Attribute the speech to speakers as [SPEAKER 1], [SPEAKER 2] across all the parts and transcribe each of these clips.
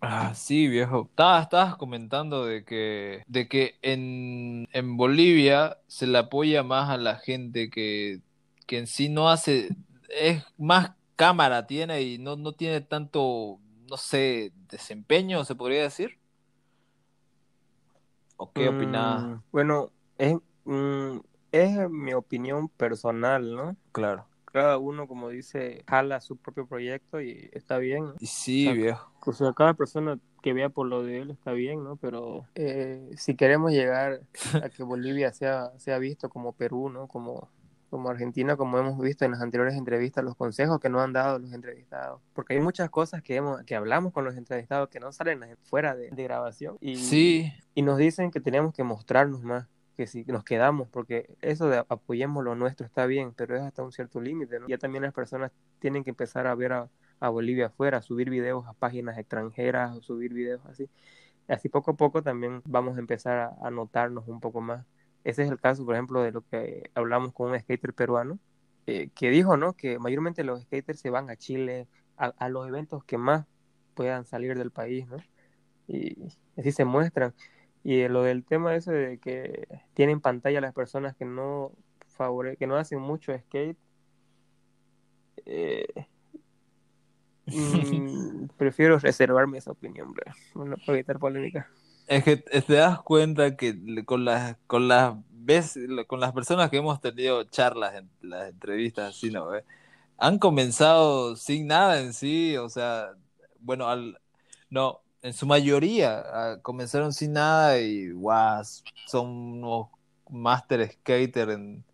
[SPEAKER 1] Ah, sí, viejo. Estabas, estabas comentando de que, de que en, en Bolivia se le apoya más a la gente que, que en sí no hace, es más cámara tiene y no, no tiene tanto, no sé, desempeño, se podría decir. ¿O qué opinas?
[SPEAKER 2] Mm, bueno, es, mm, es mi opinión personal, ¿no?
[SPEAKER 1] Claro.
[SPEAKER 2] Cada uno, como dice, jala su propio proyecto y está bien.
[SPEAKER 1] sí,
[SPEAKER 2] O sea,
[SPEAKER 1] viejo.
[SPEAKER 2] O sea, cada persona que vea por lo de él está bien, ¿no? Pero eh, si queremos llegar a que Bolivia sea, sea visto como Perú, ¿no? Como, como Argentina, como hemos visto en las anteriores entrevistas, los consejos que nos han dado los entrevistados. Porque hay muchas cosas que, hemos, que hablamos con los entrevistados que no salen fuera de, de grabación. Y,
[SPEAKER 1] Sí,
[SPEAKER 2] y nos dicen que tenemos que mostrarnos más, que si nos quedamos, porque eso de apoyemos lo nuestro está bien, pero es hasta un cierto límite, ¿no? Ya también las personas tienen que empezar a ver a, a Bolivia afuera, subir videos a páginas extranjeras, o subir videos así. Así poco a poco también vamos a empezar a, a notarnos un poco más. Ese es el caso, por ejemplo, de lo que hablamos con un skater peruano, eh, que dijo, ¿no? Que mayormente los skaters se van a Chile, a, a los eventos que más puedan salir del país, ¿no? Y así se muestran. Y lo del tema ese de que tienen pantalla las personas que no favore que no hacen mucho skate, eh, mm, prefiero reservarme esa opinión, bro, no para evitar polémica.
[SPEAKER 1] es que te das cuenta que con las, con las veces, con las personas que hemos tenido charlas en las entrevistas así, ¿no? ve? Han comenzado sin nada en sí, o sea, bueno, al, no, en su mayoría ah, comenzaron sin nada y guau, son unos master skater en-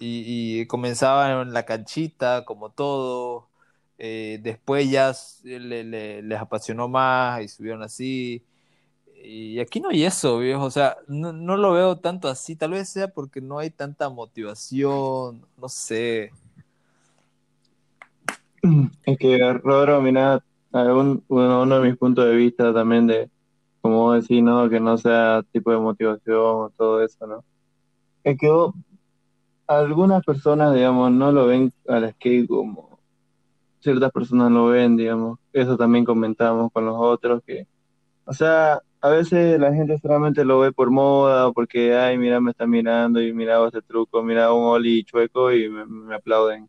[SPEAKER 1] y, comenzaban en la canchita como todo, eh, después ya les apasionó más y subieron así. Y aquí no hay eso, viejo. O sea, no, no lo veo tanto así. Tal vez sea porque no hay tanta motivación. No sé.
[SPEAKER 3] Es que, Rodro, mira, algún- uno, uno de mis puntos de vista también de, como vos decís, ¿no? Que no sea tipo de motivación o todo eso, ¿no? Es que vos- algunas personas, digamos, no lo ven al skate como ciertas personas lo ven, digamos. Eso también comentamos con los otros, que, o sea, a veces la gente solamente lo ve por moda porque, ay, mira, me está mirando y mira este truco, mira un ollie chueco y me, me aplauden.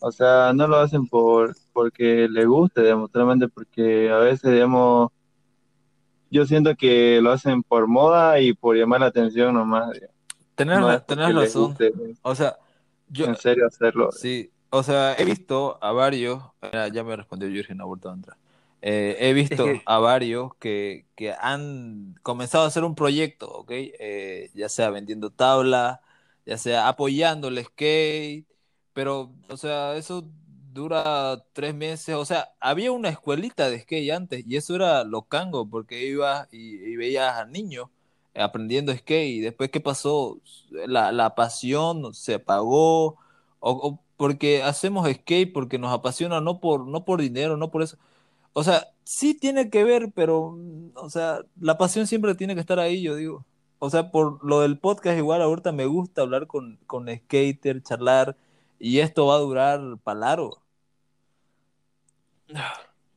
[SPEAKER 3] O sea, no lo hacen por porque les guste, digamos, solamente porque a veces, digamos, yo siento que lo hacen por moda y por llamar la atención nomás.
[SPEAKER 1] Tenés,
[SPEAKER 3] No
[SPEAKER 1] tenés razón.
[SPEAKER 3] guste
[SPEAKER 1] O sea, yo,
[SPEAKER 3] en serio hacerlo.
[SPEAKER 1] sí. O sea, he visto a varios. Ya me respondió Jürgen, ha vuelto a entrar. Eh, he visto a varios que, que han comenzado a hacer un proyecto, ¿ok? Eh, ya sea vendiendo tabla, ya sea apoyando el skate, pero, o sea, eso dura tres meses. O sea, había una escuelita de skate antes y eso era locango porque ibas y, y veías a niños aprendiendo skate y después, ¿qué pasó? La, la pasión se apagó o, o porque hacemos skate porque nos apasiona, no por, no por dinero, no por eso. O sea, sí tiene que ver, pero, mm, o sea, la pasión siempre tiene que estar ahí, yo digo. O sea, por lo del podcast, igual ahorita me gusta hablar con, con skater, charlar, y esto va a durar para largo.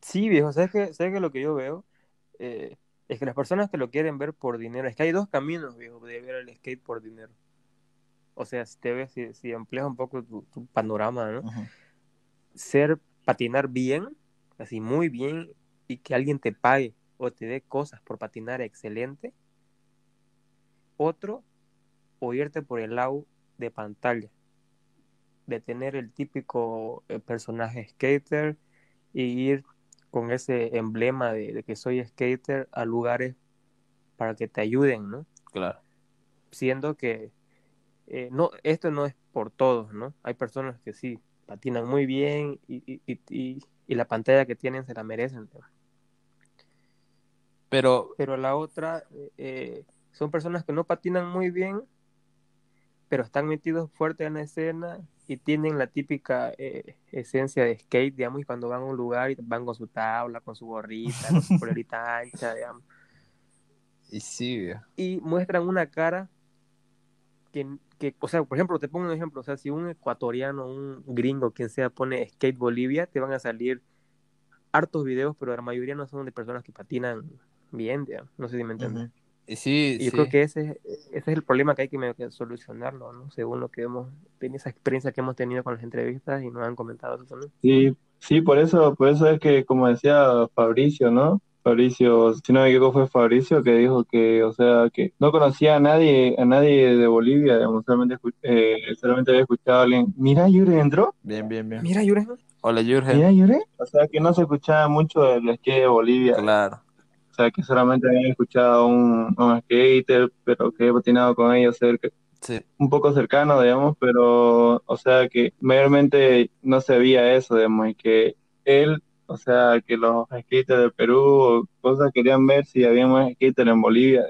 [SPEAKER 2] Sí, viejo, ¿sabes qué? ¿Sabes qué lo que yo veo? Eh, es que las personas que lo quieren ver por dinero, es que hay dos caminos, viejo, de ver el skate por dinero. O sea, si te ves, si, si amplias un poco tu, tu panorama, ¿no? Ser, patinar bien, así muy bien, y que alguien te pague o te dé cosas por patinar excelente. Otro, o irte por el lado de pantalla, de tener el típico eh, personaje skater y ir con ese emblema de, de que soy skater a lugares para que te ayuden, ¿no?
[SPEAKER 1] Claro.
[SPEAKER 2] Siendo que eh, no, esto no es por todos, ¿no? Hay personas que sí patinan muy bien y, y, y, y- la pantalla que tienen se la merecen.
[SPEAKER 1] Pero,
[SPEAKER 2] Pero la otra eh, son personas que no patinan muy bien, pero están metidos fuerte en la escena y tienen la típica eh, esencia de skate, digamos, y cuando van a un lugar y van con su tabla, con su gorrita, con su polerita ancha, digamos,
[SPEAKER 1] y sí,
[SPEAKER 2] y muestran una cara que, que, o sea, por ejemplo, te pongo un ejemplo, o sea, si un ecuatoriano, un gringo, quien sea, pone Skate Bolivia, te van a salir hartos videos, pero la mayoría no son de personas que patinan bien, digamos, no sé si me entiendes.
[SPEAKER 1] Sí,
[SPEAKER 2] Y yo
[SPEAKER 1] sí.
[SPEAKER 2] creo que ese, ese es el problema que hay que, medio que solucionarlo, ¿no? Según lo que hemos tenido, esa experiencia que hemos tenido con las entrevistas y nos han comentado eso también.
[SPEAKER 3] Sí, sí, por eso, por eso es que, como decía Fabricio, ¿no? Fabricio, si no me equivoco fue Fabricio que dijo que, o sea, que no conocía a nadie, a nadie de Bolivia, digamos, solamente, eh, solamente había escuchado a alguien, mira, Yure entró,
[SPEAKER 1] Bien, bien, bien.
[SPEAKER 2] Mira, Yure,
[SPEAKER 1] Hola, Jürgen.
[SPEAKER 3] mira, Yure, o sea, que no se escuchaba mucho del skate de Bolivia,
[SPEAKER 1] Claro.
[SPEAKER 3] O sea, que solamente habían escuchado a un, un skater, pero que he patinado con ellos cerca,
[SPEAKER 1] Sí.
[SPEAKER 3] un poco cercano, digamos, pero, o sea, que mayormente no se veía eso, digamos, y que él, o sea, que los skaters de Perú o cosas querían ver si había más skaters en Bolivia.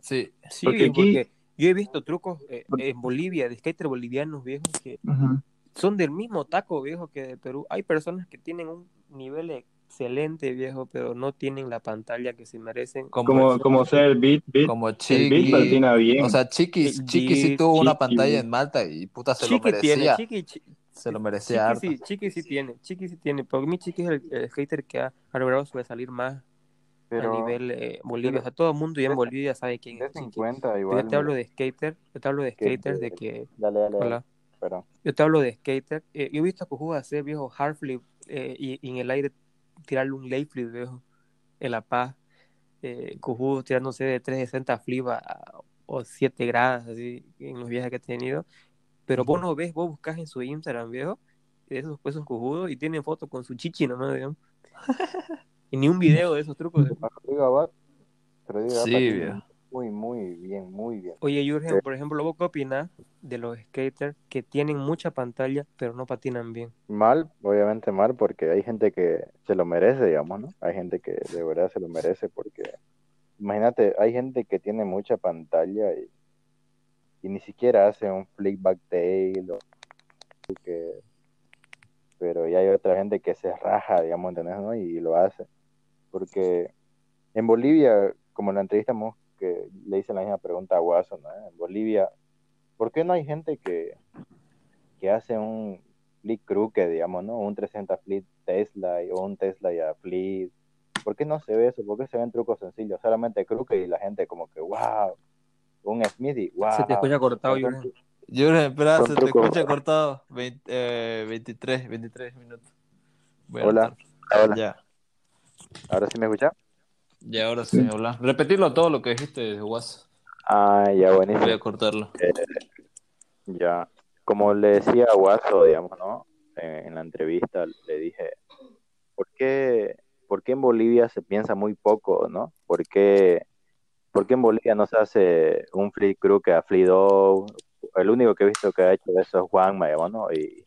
[SPEAKER 1] Sí.
[SPEAKER 2] Sí,
[SPEAKER 3] Porque aquí-
[SPEAKER 2] porque yo he visto trucos eh, en Bolivia de skater bolivianos viejos que
[SPEAKER 3] Ujú.
[SPEAKER 2] son del mismo taco viejo que de Perú. Hay personas que tienen un nivel excelente viejo, pero no tienen la pantalla que se merecen.
[SPEAKER 1] Como,
[SPEAKER 3] Como, el beat, beat,
[SPEAKER 1] como
[SPEAKER 3] el beat
[SPEAKER 1] Chiqui.
[SPEAKER 3] patina bien.
[SPEAKER 1] O sea, Chiqui,
[SPEAKER 2] El
[SPEAKER 1] Chiqui sí tuvo una
[SPEAKER 3] Chiqui.
[SPEAKER 1] pantalla en Malta y puta se lo
[SPEAKER 2] Chiqui tiene,
[SPEAKER 1] merecía.
[SPEAKER 2] Chiqui, chi-
[SPEAKER 1] Se lo merecía
[SPEAKER 2] Chiqui sí, Chiqui sí tiene, Chiqui sí tiene. Porque mi Chiqui es el, el skater que ha, ha logrado sobresalir más a nivel eh, Bolivia.
[SPEAKER 4] pero-
[SPEAKER 2] O sea, todo el mundo ya en Bolivia sabe quién es Chiqui.
[SPEAKER 4] igual.
[SPEAKER 2] yo te hablo de skater, yo te hablo de
[SPEAKER 4] que-
[SPEAKER 2] skaters de que,
[SPEAKER 4] Dale, dale,
[SPEAKER 2] hola, yo te hablo de skater. Eh, yo he visto a Cujú hacer viejo hard flip eh, y, y en el aire tirarle un lay flip viejo en La Paz. Eh, Cujú tirándose de 360 flip a, a- o 7 grados así en los viajes que he tenido. Pero vos no ves, vos buscas en su Instagram viejo, de esos pesos cojudos y tienen fotos con su chichi nomás, digamos. y ni un video de esos trucos.
[SPEAKER 4] Pero Abad
[SPEAKER 1] Sí, viejo.
[SPEAKER 4] Muy, muy bien, muy bien.
[SPEAKER 2] Oye, Jürgen,
[SPEAKER 4] Sí.
[SPEAKER 2] por ejemplo, ¿vos qué opinás de los skaters que tienen mucha pantalla pero no patinan bien?
[SPEAKER 4] Mal, obviamente mal, porque hay gente que se lo merece, digamos, ¿no? Hay gente que de verdad se lo merece porque, imagínate, hay gente que tiene mucha pantalla y, y ni siquiera hace un flick back tail o que, pero ya hay otra gente que se raja, digamos, ¿entendés, no? Y lo hace. Porque en Bolivia, como en la entrevista mo- que le hice la misma pregunta a Guaso, ¿no? En Bolivia, ¿por qué no hay gente que, que hace un flip crooked, digamos, ¿no? Un 360 flip Tesla y- o un Tesla y a flip. ¿Por qué no se ve eso? ¿Por qué se ven trucos sencillos? Solamente crooked y la gente como que, wow. Un Smith y wow.
[SPEAKER 2] Se te escucha cortado, Jürgen,
[SPEAKER 1] espera, se te escucha cortado. Eh, 23, 23 minutos.
[SPEAKER 4] Hola. Hola.
[SPEAKER 1] Ya.
[SPEAKER 4] ¿Ahora sí me escucha?
[SPEAKER 1] Ya, ahora sí, habla. Repetirlo todo lo que dijiste, Guas.
[SPEAKER 4] Ah, ya,
[SPEAKER 1] Voy
[SPEAKER 4] buenísimo.
[SPEAKER 1] a cortarlo.
[SPEAKER 4] Ya, como le decía a Guaso, digamos, ¿no? En, en la entrevista le dije, ¿por qué, por qué en Bolivia se piensa muy poco, ¿no? ¿Por qué, por qué en Bolivia no se hace un free crew que a Flido? El único que he visto que ha hecho eso es Juan digamos, ¿no? Y,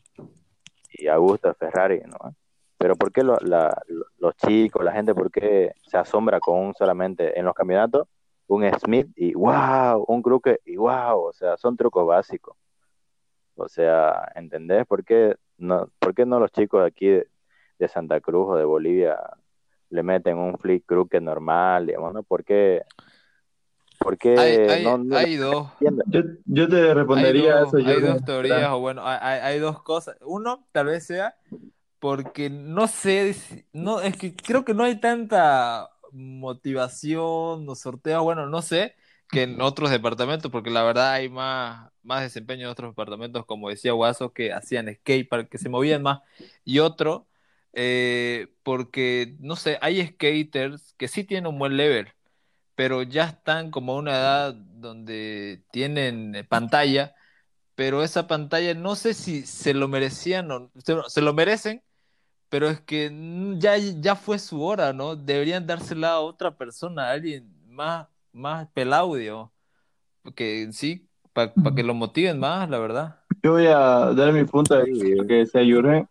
[SPEAKER 4] y Augusto Ferrari, ¿no? Pero ¿por qué lo- la- los chicos, la gente, por qué se asombra con un solamente en los campeonatos? Un Smith y wow, un Crooked y wow, o sea, son trucos básicos. O sea, ¿entendés? ¿Por qué no, por qué no los chicos de aquí de, de Santa Cruz o de Bolivia le meten un flip crooked normal, digamos, ¿no? ¿Por qué? ¿Por qué
[SPEAKER 1] Hay, hay,
[SPEAKER 4] no, no
[SPEAKER 1] hay dos.
[SPEAKER 3] Yo, yo te
[SPEAKER 1] Hay
[SPEAKER 3] respondería eso,
[SPEAKER 1] hay
[SPEAKER 3] Jürgen.
[SPEAKER 1] dos teorías, o bueno, hay, hay- hay dos cosas. Uno, tal vez sea porque no sé, no, es que creo que no hay tanta motivación o sorteos, bueno, no sé, que en otros departamentos, porque la verdad hay más, más desempeño en otros departamentos, como decía Guaso, que hacían skate, que se movían más. Y otro, eh, porque, no sé, hay skaters que sí tienen un buen level, pero ya están como a una edad donde tienen eh, pantalla, pero esa pantalla no sé si se lo merecían o se, se lo merecen, pero es que mm, ya, ya fue su hora, ¿no? Deberían dársela a otra persona, a alguien más, más pelado, digamos. Porque sí, para que lo motiven más, la verdad.
[SPEAKER 3] Yo voy a dar mi punto de vista, lo que decía Yurgen.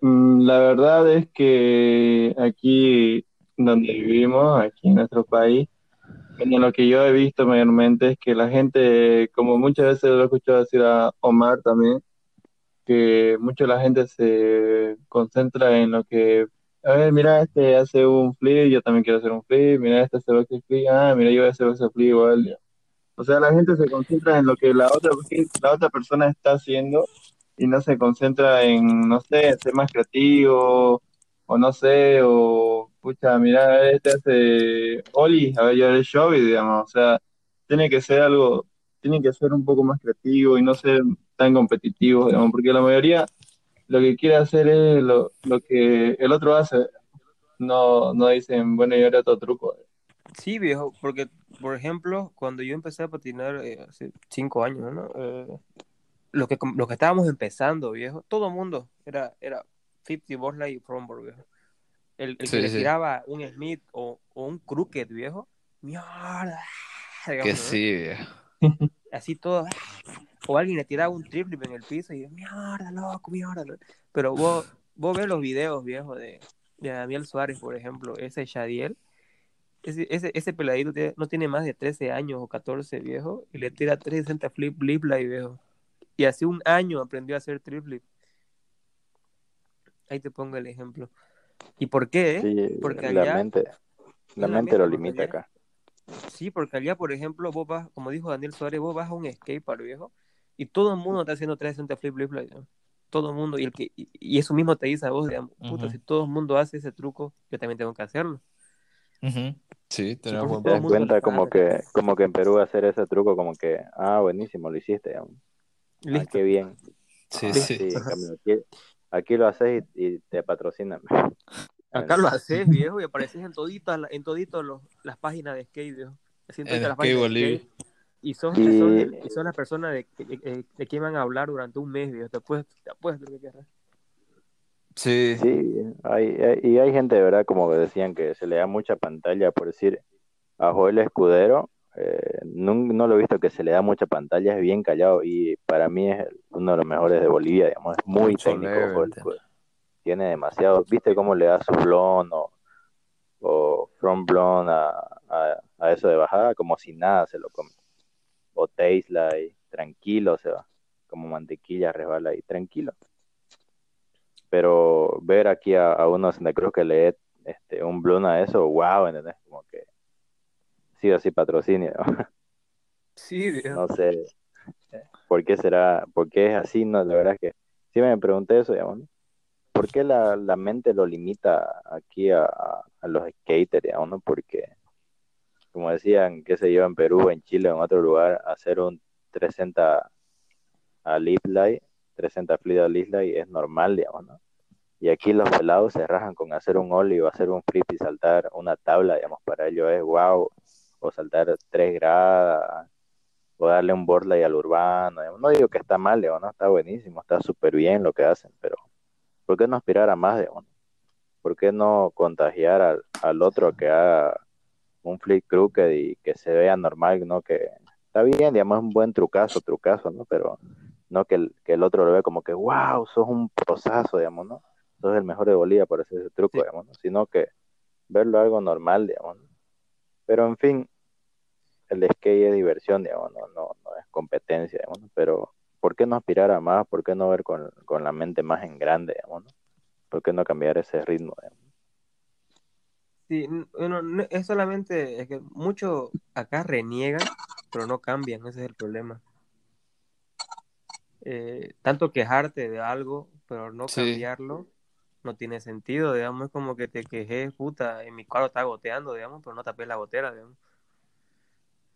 [SPEAKER 3] Mm, La verdad es que aquí donde vivimos, aquí en nuestro país, bueno, lo que yo he visto mayormente es que la gente, como muchas veces lo he escuchado decir a Omar también, que mucho la gente se concentra en lo que, a ver, mira, este hace un flip, yo también quiero hacer un flip, mira, este hace otro flip, ah, mira, yo voy a hacer ese flip igual. O sea, la gente se concentra en lo que la otra, la otra persona está haciendo y no se concentra en, no sé, ser más creativo, o no sé, o, pucha, mira, este hace Oli, a ver, yo haré show, digamos, o sea, tiene que ser algo, tiene que ser un poco más creativo y no ser tan competitivo, digamos, porque la mayoría lo que quiere hacer es lo, lo que el otro hace, no, no dicen, bueno, yo haré otro truco.
[SPEAKER 2] Sí, viejo, porque, por ejemplo, cuando yo empecé a patinar eh, hace cinco años, ¿no? Eh, lo que, lo que estábamos empezando, viejo, todo el mundo era, era 50 Borla y Fromborg, viejo. El, el que
[SPEAKER 1] Sí,
[SPEAKER 2] le
[SPEAKER 1] sí.
[SPEAKER 2] tiraba un Smith o, o un Crooked, viejo, mierda.
[SPEAKER 1] Que
[SPEAKER 2] digamos, ¿no?
[SPEAKER 1] sí, viejo.
[SPEAKER 2] Así todo. O alguien le tiraba un triple en el piso y yo, mierda, loco, mierda. ¿no? Pero vos, vos ves los videos, viejo, de, de Daniel Suárez, por ejemplo, ese Shadiel. Ese, ese, ese peladito tiene- no tiene más de 13 años o 14, viejo, y le tira 360 flip, flip, like, viejo. Y hace un año aprendió a hacer triple. Ahí te pongo el ejemplo. ¿Y por qué? eh?
[SPEAKER 4] Sí,
[SPEAKER 2] Porque
[SPEAKER 4] la
[SPEAKER 2] allá-
[SPEAKER 4] mente, la mente lo limita acá.
[SPEAKER 2] Sí, porque allá, por ejemplo, vos vas, como dijo Daniel Suárez, vos vas a un skatepark, viejo, y todo el mundo está haciendo 360 flip, flip, flip, ¿no? Todo el mundo, y, el que, y, y eso mismo te dice a vos, digamos, puta,
[SPEAKER 1] Ujú.
[SPEAKER 2] si todo el mundo hace ese truco, yo también tengo que hacerlo.
[SPEAKER 1] Ujú. Sí, tenés
[SPEAKER 2] porque
[SPEAKER 1] buen
[SPEAKER 4] Te cuenta como que, como que en Perú hacer ese truco como que, ah, buenísimo, lo hiciste, digamos. Ah,
[SPEAKER 2] Listo.
[SPEAKER 4] qué bien.
[SPEAKER 1] Sí,
[SPEAKER 4] Ah,
[SPEAKER 1] sí.
[SPEAKER 4] cambio, aquí, aquí lo haces y, y te patrocinan.
[SPEAKER 2] Acá lo haces, viejo, y apareces en toditas, en toditos los, las páginas de skate, viejo. En toditas las
[SPEAKER 1] Skate
[SPEAKER 2] páginas de skate. Y son,
[SPEAKER 4] Y-
[SPEAKER 2] y son, y personas de, de, de, quien van a hablar durante un mes, viejo. Te apuesto, te apuesto lo que quieras.
[SPEAKER 1] Sí.
[SPEAKER 4] Sí, hay, hay- y hay gente, de verdad, como que decían que se le da mucha pantalla, por decir, a Joel Escudero, eh, no, no lo he visto que se le da mucha pantalla, es bien callado y para mí es uno de los mejores de Bolivia, digamos, es muy
[SPEAKER 1] Mucho
[SPEAKER 4] técnico
[SPEAKER 1] level,
[SPEAKER 4] Joel. Escudero. Tiene demasiado, ¿viste cómo le da su blon o, o front blon a, a, a eso de bajada? Como si nada se lo come. O Tesla y tranquilo se va, como mantequilla resbala y tranquilo pero ver aquí a, a uno de Santa Cruz que le dé este, un blon a eso, wow, ¿entendés? Como que sí o sí patrocinio.
[SPEAKER 2] Sí, viejo.
[SPEAKER 4] No sé por qué será, por qué es así, no, la verdad es que sí me pregunté eso, digamos, ¿no? ¿Por qué la, la mente lo limita aquí a, a- a los skaters, digamos, ¿no? Porque, como decían, qué sé yo, en Perú, en Chile, en otro lugar, hacer un 360 a lip light, 360 flip a lip light es normal, digamos, ¿no? Y aquí los pelados se rajan con hacer un ollie o hacer un flip y saltar una tabla, digamos, para ellos es wow, o saltar tres gradas, o darle un boardlight al urbano. No digo que está mal, digamos, ¿no? Está buenísimo, está súper bien lo que hacen, pero ¿por qué no aspirar a más, digamos? ¿Por qué no contagiar al, al otro que haga un flip crooked y que se vea normal, ¿no? Que está bien, digamos, es un buen trucazo, trucazo, ¿no? Pero no que el, que el otro lo vea como que, wow, sos un prosazo, digamos, ¿no? Sos el mejor de Bolivia por hacer ese truco,
[SPEAKER 2] Sí.
[SPEAKER 4] digamos, ¿no? Sino que verlo algo normal, digamos, ¿no? Pero en fin, el skate es diversión, digamos, no, no, no es competencia, digamos, ¿no? Pero ¿por qué no aspirar a más? ¿Por qué no ver con, con la mente más en grande, digamos, ¿no? ¿Por qué no cambiar ese ritmo, digamos?
[SPEAKER 2] Sí, n- bueno, no- es solamente es que muchos acá reniegan, pero no cambian, ese es el problema. Eh, tanto quejarte de algo, pero no
[SPEAKER 1] Sí.
[SPEAKER 2] cambiarlo, no tiene sentido, digamos, es como que te quejes, puta, en mi cuadro está goteando, digamos, pero no tapé la gotera, digamos.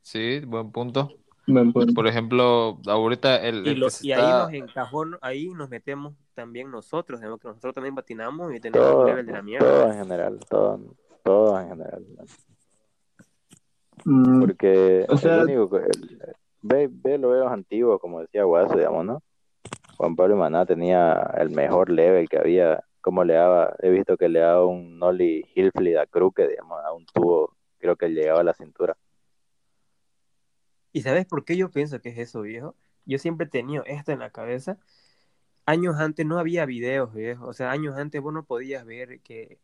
[SPEAKER 1] Sí, buen punto.
[SPEAKER 3] Punto.
[SPEAKER 1] Por ejemplo, ahorita el,
[SPEAKER 2] Y,
[SPEAKER 1] el
[SPEAKER 2] y ahí nos encajó, ahí nos metemos también nosotros, digamos, que nosotros también patinamos y tenemos un
[SPEAKER 4] Todo,
[SPEAKER 2] level de la mierda.
[SPEAKER 4] todo en general, todo, todo en general.
[SPEAKER 3] Mm,
[SPEAKER 4] Porque
[SPEAKER 3] O sea-
[SPEAKER 4] el único el- ve, ve los videos antiguos, como decía Guaso, digamos, ¿no? Juan Pablo Maná tenía el mejor level que había como le daba, he visto que le daba un nollie heel flip a Crooked, digamos, a un tubo, creo que llegaba a la cintura.
[SPEAKER 2] ¿Y sabes por qué yo pienso que es eso, viejo? Yo siempre he tenido esto en la cabeza. Años antes no había videos, viejo. O sea, años antes vos no podías ver que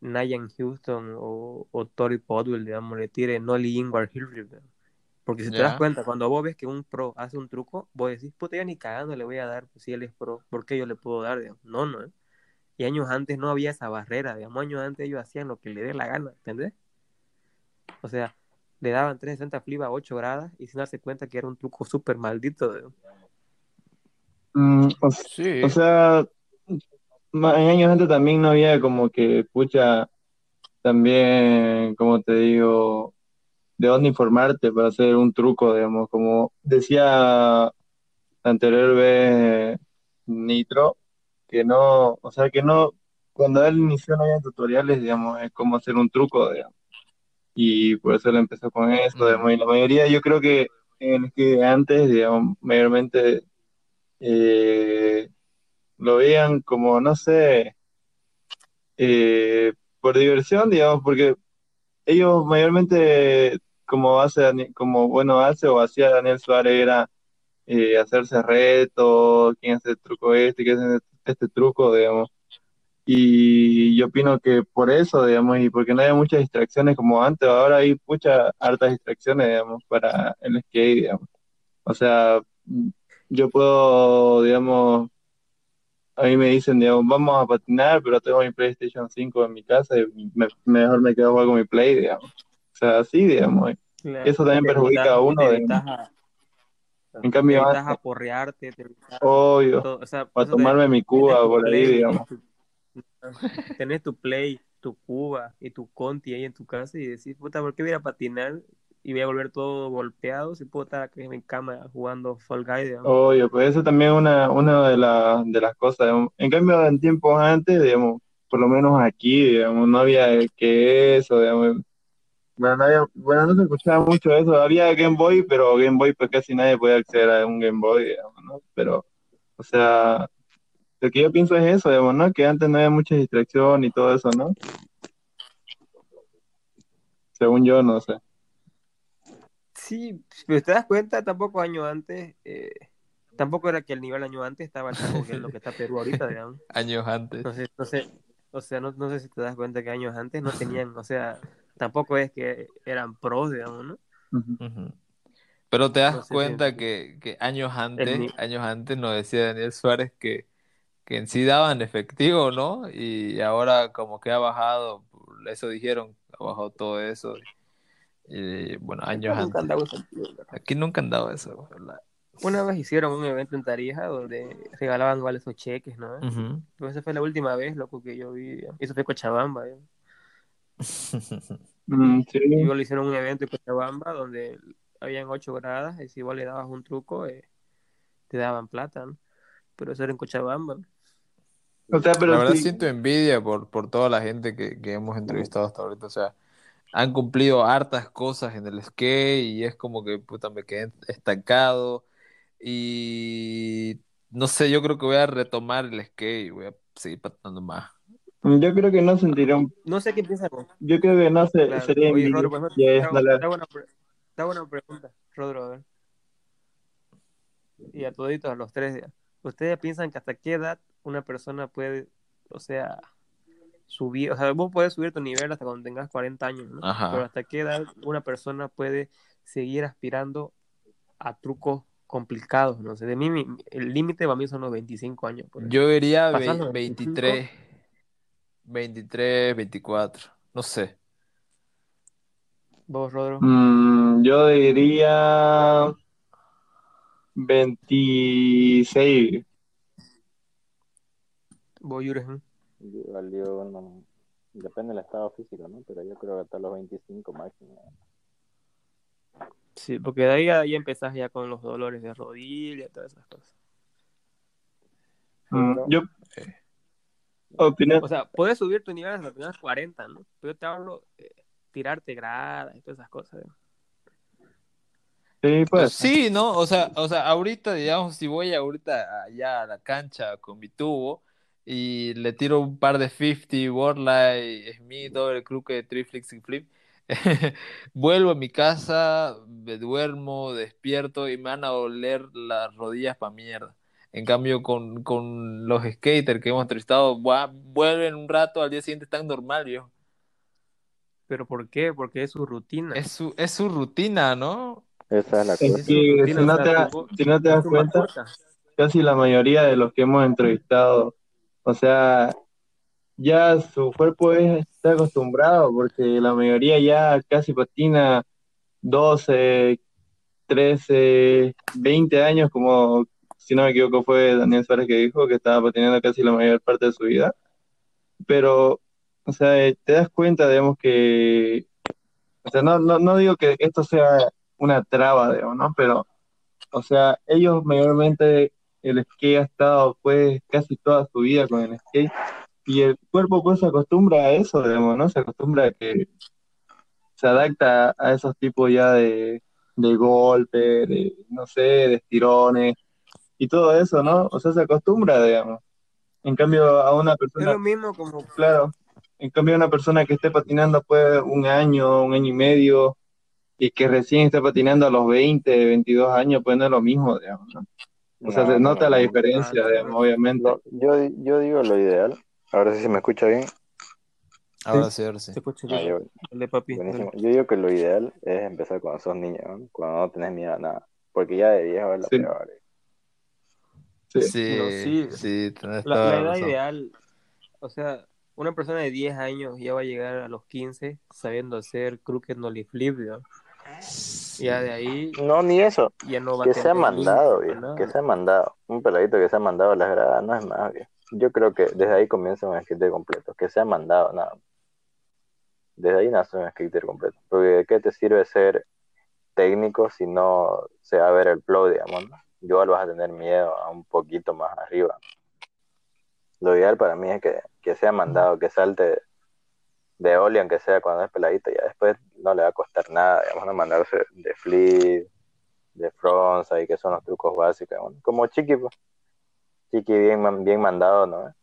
[SPEAKER 2] Nyan Houston o, o Tori Podwell, digamos, le tire Nolly Ingvar Hillfield. Porque si te das cuenta, cuando vos ves que un pro hace un truco, vos decís, puta, yo ni cagando le voy a dar, pues si él es pro, ¿por qué yo le puedo dar? Digamos? No, no. ¿eh? Y años antes no había esa barrera, digamos, años antes ellos hacían lo que le dé la gana, ¿entendés? O sea, le daban 360 flip a 8 gradas y sin darse cuenta que era un truco súper maldito. digamos.
[SPEAKER 3] Mm, o,
[SPEAKER 1] Sí.
[SPEAKER 3] o sea, en años antes también no había como que, pucha, también, como te digo, de dónde informarte para hacer un truco, digamos, como decía la anterior vez Nitro, que no, o sea, que no, cuando él inició no había tutoriales, digamos, es cómo hacer un truco, digamos, y por eso él empezó con digamos, y la mayoría, yo creo que en que antes, digamos, mayormente eh, lo veían como, no sé, eh, por diversión, digamos, porque ellos mayormente, como hace, como bueno hace o hacía Daniel Suárez, era eh, hacerse retos, quién hace el truco este, quién hace este truco, digamos. Y yo opino que por eso, digamos, y porque no hay muchas distracciones como antes, ahora hay muchas hartas distracciones, digamos, para el skate, digamos. O sea, yo puedo, digamos, a mí me dicen, digamos, vamos a patinar, pero tengo mi PlayStation 5 en mi casa y me- mejor me quedo a con mi Play, digamos. O sea, así, digamos. Eso también perjudica
[SPEAKER 2] evitas-
[SPEAKER 3] a uno,
[SPEAKER 2] te
[SPEAKER 3] digamos.
[SPEAKER 2] evitas a-
[SPEAKER 3] En cambio,
[SPEAKER 2] te evitas
[SPEAKER 3] antes-
[SPEAKER 2] aporrearte, te evitas
[SPEAKER 3] obvio,
[SPEAKER 2] todo, o sea, por
[SPEAKER 3] para
[SPEAKER 2] te-
[SPEAKER 3] tomarme mi Cuba por ahí,
[SPEAKER 2] play,
[SPEAKER 3] digamos.
[SPEAKER 2] tu- tenés tu play, tu Cuba y tu Conti ahí en tu casa y decís, puta, ¿por qué voy a patinar y voy a volver todo golpeado si puedo estar aquí en mi cama jugando Fall Guy, digamos?
[SPEAKER 3] Obvio, pues eso también es una, una de, la- de las cosas. digamos. En cambio, en tiempos antes, digamos, por lo menos aquí, digamos, no había que eso, digamos. Bueno, no había- bueno, no se escuchaba mucho eso. Había Game Boy, pero Game Boy, pues casi nadie podía acceder a un Game Boy, digamos, ¿no? Pero, o sea, lo que yo pienso es eso, digamos, ¿no? Que antes no había mucha distracción y todo eso, ¿no? Según yo, no sé.
[SPEAKER 2] Sí, pero te das cuenta, tampoco años antes, eh, tampoco era que el nivel año antes estaba taco que lo que está Perú ahorita, digamos.
[SPEAKER 1] Años antes.
[SPEAKER 2] Entonces, no sé, o sea, no, no sé si te das cuenta que años antes no tenían, o sea, tampoco es que eran pros, digamos, ¿no?
[SPEAKER 1] Pero te das
[SPEAKER 2] No sé si-
[SPEAKER 1] cuenta que, que años antes, años antes nos decía Daniel Suárez que, que en sí daban efectivo, ¿no? Y ahora como que ha bajado, eso dijeron, ha bajado todo eso. Y bueno, años
[SPEAKER 2] Nunca han
[SPEAKER 1] antes.
[SPEAKER 2] dado tiro, ¿verdad?
[SPEAKER 1] Aquí nunca han dado eso, ¿verdad?
[SPEAKER 2] Una vez hicieron un evento en Tarija donde regalaban igual esos cheques, ¿no?
[SPEAKER 1] Ujú.
[SPEAKER 2] Pero esa fue la última vez, loco, que yo vi. Eso fue Cochabamba, ¿eh?
[SPEAKER 3] Mm, sí.
[SPEAKER 2] Igual hicieron un evento en Cochabamba donde habían ocho gradas y si vos le dabas un truco, eh, te daban plata, ¿no? Pero eso era en Cochabamba. ¿no?
[SPEAKER 3] O sea,
[SPEAKER 1] La verdad
[SPEAKER 3] sí,
[SPEAKER 1] siento envidia por, por toda la gente que, que hemos entrevistado hasta ahorita. O sea, han cumplido hartas cosas en el skate y es como que puta me quedé estancado. Y no sé, yo creo que voy a retomar el skate, voy a seguir patinando más.
[SPEAKER 3] yo creo que no sentiría un...
[SPEAKER 2] No sé qué piensas vos.
[SPEAKER 3] Yo creo que no se,
[SPEAKER 2] Claro.
[SPEAKER 3] sería
[SPEAKER 2] Oye,
[SPEAKER 3] envidia.
[SPEAKER 2] Rodro, pues, buena, pre- está buena pregunta, Rodro, a ver. Y a toditos, a los tres. ya. ¿Ustedes piensan que hasta qué edad una persona puede, o sea, subir, o sea, vos puedes subir tu nivel hasta cuando tengas 40 años, ¿no?
[SPEAKER 1] Ajá.
[SPEAKER 2] Pero hasta qué edad una persona puede seguir aspirando a trucos complicados, no sé, de mí mi- el límite para mí son los 25 años. por.
[SPEAKER 1] Yo diría
[SPEAKER 2] Pasar
[SPEAKER 1] ve-
[SPEAKER 2] los 25.
[SPEAKER 1] 23, 23, 24, no sé.
[SPEAKER 2] Vos, Rodro,
[SPEAKER 3] Mm, yo diría 26.
[SPEAKER 2] vos, Jürgen.
[SPEAKER 4] Igual yo no- depende del estado físico, ¿no? Pero yo creo que hasta los 25 máximo.
[SPEAKER 2] Sí, porque de ahí ya, ya empezás ya con los dolores de rodilla y todas esas cosas.
[SPEAKER 3] Mm,
[SPEAKER 4] Pero-
[SPEAKER 3] yo opino,
[SPEAKER 2] O sea, puedes subir tu nivel hasta los primeros 40, ¿no? Pero yo te hablo tirarte gradas y todas esas cosas. ¿no?
[SPEAKER 3] Sí, pues.
[SPEAKER 1] Sí, ¿no? O sea, o sea, ahorita, digamos, si voy ahorita allá a la cancha con mi tubo y le tiro un par de 50, Warlight, Smith, el club que Triflix y Flip. Vuelvo a mi casa, me duermo, despierto y me van a doler las rodillas para mierda. En cambio, con, con los skaters que hemos entrevistado, vuelven un rato, al día siguiente están normal, viejo.
[SPEAKER 2] ¿Pero por qué? Porque es su rutina.
[SPEAKER 1] Es su, es su rutina, ¿no?
[SPEAKER 4] Esa es la cosa.
[SPEAKER 3] Si no te, si no te das cuenta, casi la mayoría de los que hemos entrevistado, o sea, ya su cuerpo es- está acostumbrado porque la mayoría ya casi patina 12, 13, 20 años, como si no me equivoco fue Daniel Suárez que dijo que estaba patinando casi la mayor parte de su vida. Pero, o sea, eh, te das cuenta, digamos, que, o sea, no, no, no digo que esto sea una traba, digamos, ¿no? Pero, o sea, ellos mayormente el skate ha estado pues casi toda su vida con el skate y el cuerpo pues se acostumbra a eso, digamos, ¿no? Se acostumbra a que se adapta a esos tipos ya de, de golpes, de, no sé, de estirones y todo eso, ¿no? O sea, se acostumbra, digamos. En cambio, a una
[SPEAKER 2] Es
[SPEAKER 3] persona,
[SPEAKER 2] lo mismo como
[SPEAKER 3] claro, en cambio a una persona que esté patinando pues un año, un año y medio y que recién esté patinando a los 20, 22 años, pues no es lo mismo, digamos, ¿no? O sea,
[SPEAKER 4] No,
[SPEAKER 3] se
[SPEAKER 4] no,
[SPEAKER 3] nota la diferencia,
[SPEAKER 2] no,
[SPEAKER 3] digamos, obviamente.
[SPEAKER 4] Lo- yo, yo digo lo ideal. Ahora sí se me escucha bien.
[SPEAKER 1] Ahora sí, ahora sí.
[SPEAKER 2] se escucha
[SPEAKER 4] Ah, yo-
[SPEAKER 2] Dale, papi. dale.
[SPEAKER 4] Yo digo que lo ideal es empezar cuando sos niño, ¿no? cuando no tenés miedo a nada. Porque ya de viejo es la
[SPEAKER 3] Sí.
[SPEAKER 4] peor.
[SPEAKER 3] Sí.
[SPEAKER 1] Sí,
[SPEAKER 2] No, sí.
[SPEAKER 1] sí, tenés
[SPEAKER 2] La,
[SPEAKER 1] toda
[SPEAKER 2] la edad
[SPEAKER 1] razón.
[SPEAKER 2] ideal, o sea, una persona de 10 años ya va a llegar a los 15 sabiendo hacer crooked nollie flip, ¿no? Ya de ahí
[SPEAKER 4] No, ni eso.
[SPEAKER 2] ya no va
[SPEAKER 4] Que
[SPEAKER 2] a
[SPEAKER 4] sea
[SPEAKER 2] tener
[SPEAKER 4] mandado,
[SPEAKER 2] para
[SPEAKER 4] Que
[SPEAKER 2] nada.
[SPEAKER 4] sea mandado. Un peladito que sea mandado a las gradas no es más, viejo. Yo creo que desde ahí comienza un skater completo. Que sea mandado, nada. Desde ahí nace un skater completo. Porque ¿de qué te sirve ser técnico si no se va a ver el flow, digamos, ¿no? Igual vas a tener miedo a un poquito más arriba. Lo ideal para mí es que, que sea mandado, que salte de Oli, aunque sea cuando es peladito, ya después no le va a costar nada, digamos, no mandarse de flip, de frontside, que son los trucos básicos, digamos. como Chiqui, pues. Chiqui bien, bien mandado, ¿no?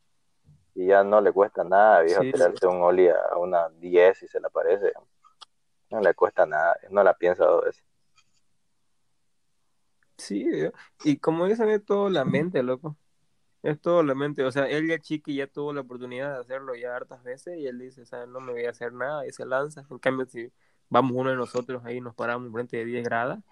[SPEAKER 4] Y ya no le cuesta nada, viejo,
[SPEAKER 2] Sí.
[SPEAKER 4] tirarse un Oli a una 10 y se le aparece, digamos. no le cuesta nada, no la piensa dos veces.
[SPEAKER 2] Sí, y como dicen, es todo la mente, loco. Es todo la mente. O sea, él ya chiqui ya tuvo la oportunidad de hacerlo ya hartas veces y él dice, o sea, no me voy a hacer nada y se lanza. En cambio, si vamos uno de nosotros ahí y nos paramos frente de 10 gradas,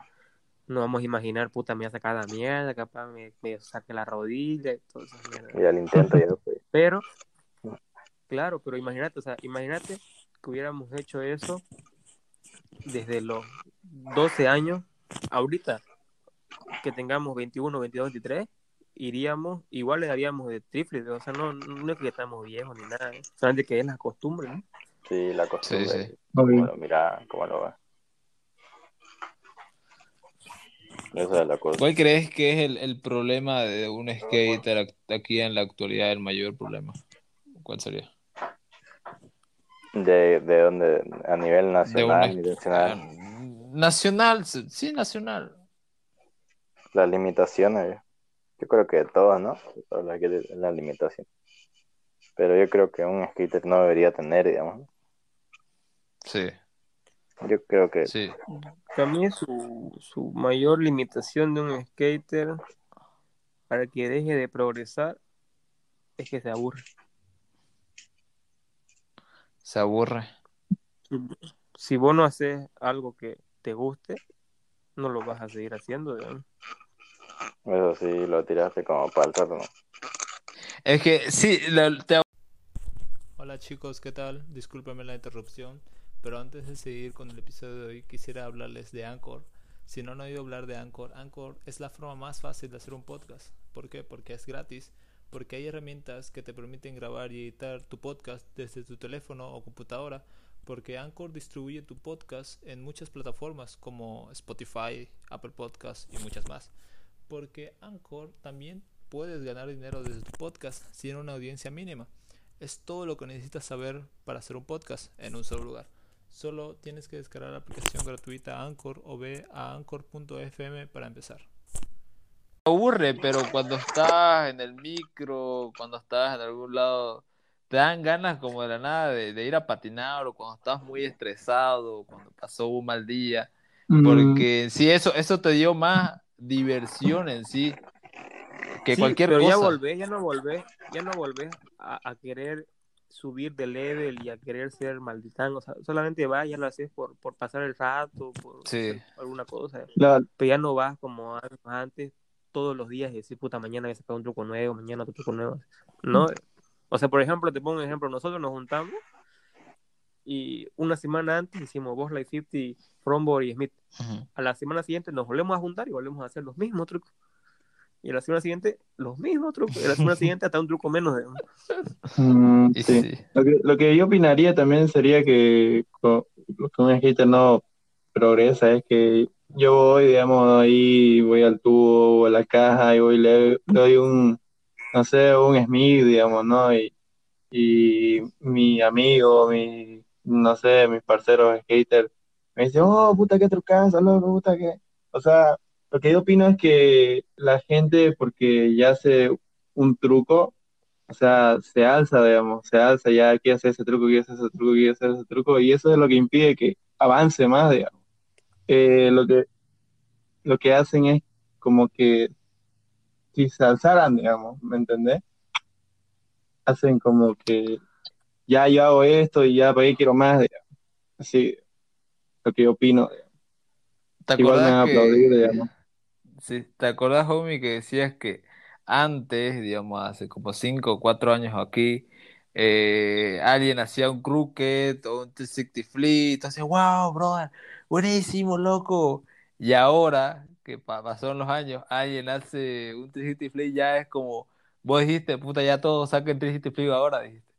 [SPEAKER 2] no vamos a imaginar, puta, me voy a sacar la mierda, capaz me, me saque la rodilla y esas mierdas.
[SPEAKER 4] Y al intento ya fue.
[SPEAKER 2] Pero, claro, pero imagínate, o sea, imagínate que hubiéramos hecho eso desde los 12 años, ahorita, que tengamos 21, 22, 23, iríamos, igual le daríamos de triple, o sea, no, no es que estamos viejos ni nada, ¿eh? solamente que es la costumbre, ¿no?
[SPEAKER 4] Sí, la costumbre.
[SPEAKER 1] Sí, sí.
[SPEAKER 4] Como lo mira, como lo ve. Esa es la cosa.
[SPEAKER 1] ¿Cuál crees que es el, el problema de un skater aquí en la actualidad, el mayor problema? ¿Cuál sería?
[SPEAKER 4] De, de donde, a nivel nacional,
[SPEAKER 1] ah, nacional, sí, nacional.
[SPEAKER 4] las limitaciones, yo creo que de todos, ¿no? De todos las que las limitaciones. Pero yo creo que un skater no debería tener, digamos.
[SPEAKER 1] Sí,
[SPEAKER 4] Yo creo que
[SPEAKER 1] sí.
[SPEAKER 2] Para mí su, su mayor limitación de un skater para que deje de progresar es que se aburre.
[SPEAKER 1] Se aburre.
[SPEAKER 2] Si vos no haces algo que te guste, no lo vas a seguir haciendo, digamos.
[SPEAKER 4] Eso sí lo tiraste como para el rato, ¿no?
[SPEAKER 1] Es que sí, la- te- Hola chicos, ¿qué tal? Discúlpenme la interrupción, pero antes de seguir con el episodio de hoy quisiera hablarles de Anchor. Si no han oído hablar de Anchor, Anchor es la forma más fácil de hacer un podcast. ¿Por qué? Porque es gratis, porque hay herramientas que te permiten grabar y editar tu podcast desde tu teléfono o computadora, porque Anchor distribuye tu podcast en muchas plataformas como Spotify, Apple Podcasts y muchas más. Porque Anchor también puedes ganar dinero desde tu podcast sin una audiencia mínima. Es todo lo que necesitas saber para hacer un podcast en un solo lugar. Solo tienes que descargar la aplicación gratuita Anchor o ve a anchor.fm para empezar. aburre, pero cuando estás en el micro, cuando estás en algún lado, te dan ganas como de la nada de, de ir a patinar o cuando estás muy estresado, cuando pasó un mal día,
[SPEAKER 3] Mm,
[SPEAKER 1] porque en sí eso, eso te dio más diversión en sí que
[SPEAKER 2] Sí,
[SPEAKER 1] cualquier
[SPEAKER 2] pero ya
[SPEAKER 1] cosa.
[SPEAKER 2] volvés, ya no volvés, ya no volvés a, a querer subir de level y a querer ser malditán, o sea, solamente vas, ya lo haces por, por pasar el rato, por
[SPEAKER 1] Sí.
[SPEAKER 2] alguna cosa,
[SPEAKER 3] la-
[SPEAKER 2] pero ya no vas como antes, todos los días y decir, puta, mañana voy a sacar un truco nuevo, mañana otro truco nuevo, ¿no? O sea, por ejemplo, te pongo un ejemplo, nosotros nos juntamos y una semana antes hicimos Boss Light 50, Frombor y Smith.
[SPEAKER 1] Ujú.
[SPEAKER 2] A la semana siguiente nos volvemos a juntar y volvemos a hacer los mismos trucos. Y a la semana siguiente, los mismos trucos. Y a la semana siguiente, hasta un truco menos. De...
[SPEAKER 3] mm, sí.
[SPEAKER 1] sí.
[SPEAKER 3] Lo que, lo que yo opinaría también sería que con, con un skater no progresa, es que yo voy, digamos, ahí voy al tubo o a la caja y voy, le, le doy un, no sé, un Smith, digamos, ¿no? Y, y mi amigo, mi, no sé, mis parceros skaters me dicen, oh, puta, qué trucazo, loco, puta, que... O sea, lo que yo opino es que la gente, porque ya hace un truco, o sea, se alza, digamos, se alza, ya quiere hacer ese truco, quiere hacer ese truco, quiere hacer ese truco, y eso es lo que impide que avance más, digamos. Eh, lo que, lo que hacen es como que si se alzaran, digamos, ¿me entendés? Hacen como que ya yo hago esto y ya para qué quiero más, digamos. Así, lo que yo opino.
[SPEAKER 1] ¿Te
[SPEAKER 3] Igual me van a
[SPEAKER 1] acordás
[SPEAKER 3] aplaudir,
[SPEAKER 1] que,
[SPEAKER 3] digamos.
[SPEAKER 1] sí, ¿te acordás, homie, que decías que antes, digamos, hace como 5 o 4 años aquí, eh, alguien hacía un crooked o un 360 flip, entonces, wow, brother, buenísimo, loco. Y ahora, que pa- pasaron los años, alguien hace un 360 flip, ya es como, vos dijiste, puta, ya todos saquen 360 flip ahora, dijiste.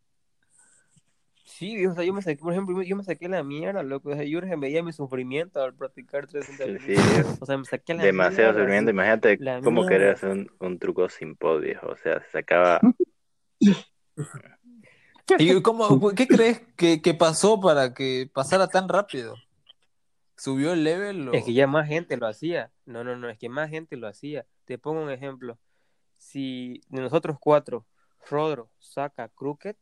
[SPEAKER 2] Sí, o sea, yo me saqué, por ejemplo, yo me saqué la mierda, loco. O sea, yo veía mi sufrimiento al practicar 360
[SPEAKER 4] Sí, sí.
[SPEAKER 2] O sea, me saqué la
[SPEAKER 4] Demasiado
[SPEAKER 2] mierda,
[SPEAKER 4] sufrimiento.
[SPEAKER 2] así.
[SPEAKER 4] Imagínate
[SPEAKER 2] La
[SPEAKER 4] cómo
[SPEAKER 2] mierda.
[SPEAKER 4] querer hacer un, un truco sin pod, viejo. O sea, se sacaba.
[SPEAKER 1] ¿Y cómo, qué crees que, que pasó para que pasara tan rápido? ¿Subió el level? o-
[SPEAKER 2] Es que ya más gente lo hacía. No, no, no, es que más gente lo hacía. Te pongo un ejemplo. Si de nosotros cuatro, Rodro saca Crooked,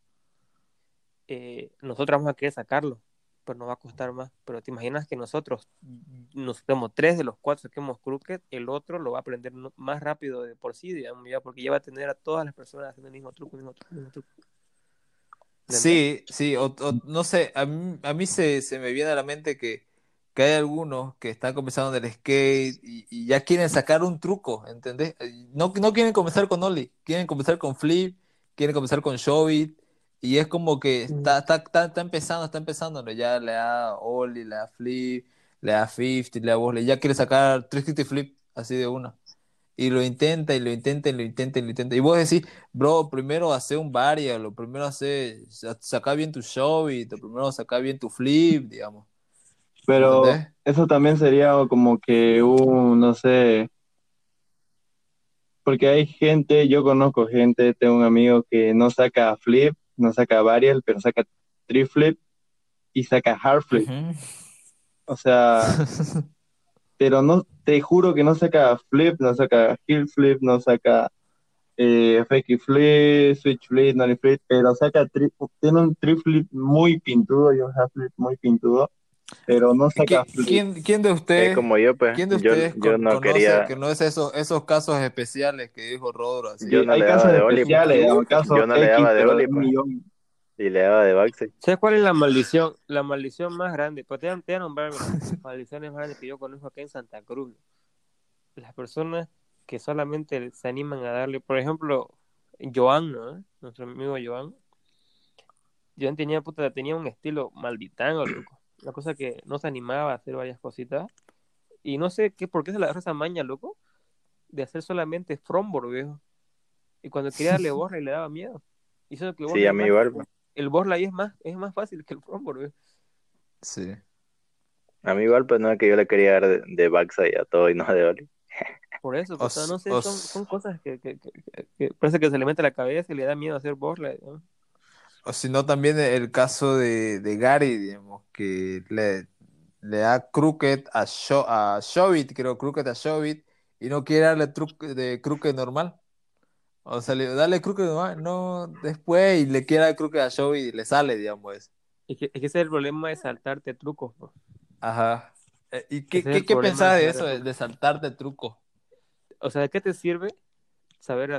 [SPEAKER 2] eh, nosotros vamos a querer sacarlo, pero nos va a costar más. Pero te imaginas que nosotros, nos como tres de los cuatro saquemos Crooked, el otro lo va a aprender más rápido de por sí, ya, porque ya va a tener a todas las personas haciendo el mismo truco, el mismo truco.
[SPEAKER 1] Sí, sí, no sé, a mí, a mí se, se me viene a la mente que, que hay algunos que están comenzando en el skate y, ya quieren sacar un truco, ¿entendés? No, no quieren comenzar con Ollie, quieren comenzar con Flip, quieren comenzar con Showit y es como que está, está, está, está empezando, está empezando, ¿no? ya le da Ollie, le da Flip, le da 50, le da Volley, ya quiere sacar 360 Flip así de una. Y lo intenta y lo intenta y lo intenta y lo intenta. Y vos decís, bro, primero hace un varial, lo primero hace, sa- saca bien tu show y lo primero saca bien tu flip, digamos.
[SPEAKER 3] Pero
[SPEAKER 1] ¿Entendés?
[SPEAKER 3] eso también sería como que un, no sé, porque hay gente, yo conozco gente, tengo un amigo que no saca flip, no saca varial, pero saca tri flip y saca hard flip.
[SPEAKER 1] Ujú.
[SPEAKER 3] O sea, pero no, te juro que no saca flip, no saca heel flip, no saca eh, fake flip, switch flip, nollie flip, pero saca tri, tiene un tri flip muy pintudo y un half flip muy pintudo, pero no saca
[SPEAKER 1] ¿Qui-
[SPEAKER 3] flip.
[SPEAKER 1] ¿Quién, quién de
[SPEAKER 4] Es
[SPEAKER 1] ustedes,
[SPEAKER 4] como yo, pues.
[SPEAKER 1] quién de
[SPEAKER 4] Yo,
[SPEAKER 1] ustedes
[SPEAKER 4] yo no
[SPEAKER 1] conoce
[SPEAKER 4] quería.
[SPEAKER 1] que no es esos, esos casos especiales que dijo Rodro? Así?
[SPEAKER 4] Yo no
[SPEAKER 3] hay
[SPEAKER 4] le daba
[SPEAKER 3] casos
[SPEAKER 4] de Oli,
[SPEAKER 3] especiales,
[SPEAKER 4] pues.
[SPEAKER 3] casos
[SPEAKER 4] Yo no le daba de Oli, pues.
[SPEAKER 3] millón.
[SPEAKER 4] Y le daba de backside.
[SPEAKER 2] ¿Sabes cuál es la maldición? La maldición más grande. Pues te, voy a- nombrar las maldiciones más grandes que yo conozco acá en Santa Cruz. Las personas que solamente se animan a darle, por ejemplo, Joan, ¿no? Nuestro amigo Joan. Joan tenía, puta, tenía un estilo malditango, loco. La cosa que no se animaba a hacer varias cositas. Y no sé qué, por qué se le agarró esa maña, loco, de hacer solamente Frombor, viejo. Y cuando quería darle borra y le daba miedo. Y eso que el
[SPEAKER 4] Sí,
[SPEAKER 2] Borla
[SPEAKER 4] a
[SPEAKER 2] es
[SPEAKER 4] mí
[SPEAKER 2] más-
[SPEAKER 4] igual.
[SPEAKER 2] el Borla ahí es más, es más fácil que el Frombor, viejo.
[SPEAKER 1] Sí.
[SPEAKER 4] A mí igual, pues no es que yo le quería dar de, de backside a todo y no de Oli.
[SPEAKER 2] Por eso,
[SPEAKER 1] O
[SPEAKER 2] pues, o sea,
[SPEAKER 1] s-
[SPEAKER 2] no sé, son, son cosas que, que, que- que- que parece que se le mete a la cabeza y le da miedo hacer borla. ¿no?
[SPEAKER 1] O si no, también el caso de, de Gary, digamos, que le, le da crooked a, Sho- a Shovit, creo, crooked a Shovit, y no quiere darle truque de cruque normal. O sea, le, dale cruque normal, no, después y le quiere dar cruque a Show y le sale, digamos.
[SPEAKER 2] Es que, es que ese es el problema de saltarte trucos.
[SPEAKER 1] Ajá. Eh, ¿Y qué,
[SPEAKER 2] es
[SPEAKER 1] qué, pensás
[SPEAKER 2] de
[SPEAKER 1] de
[SPEAKER 2] hacer
[SPEAKER 1] eso, de, de saltarte truco?
[SPEAKER 2] O sea, ¿de qué te sirve saber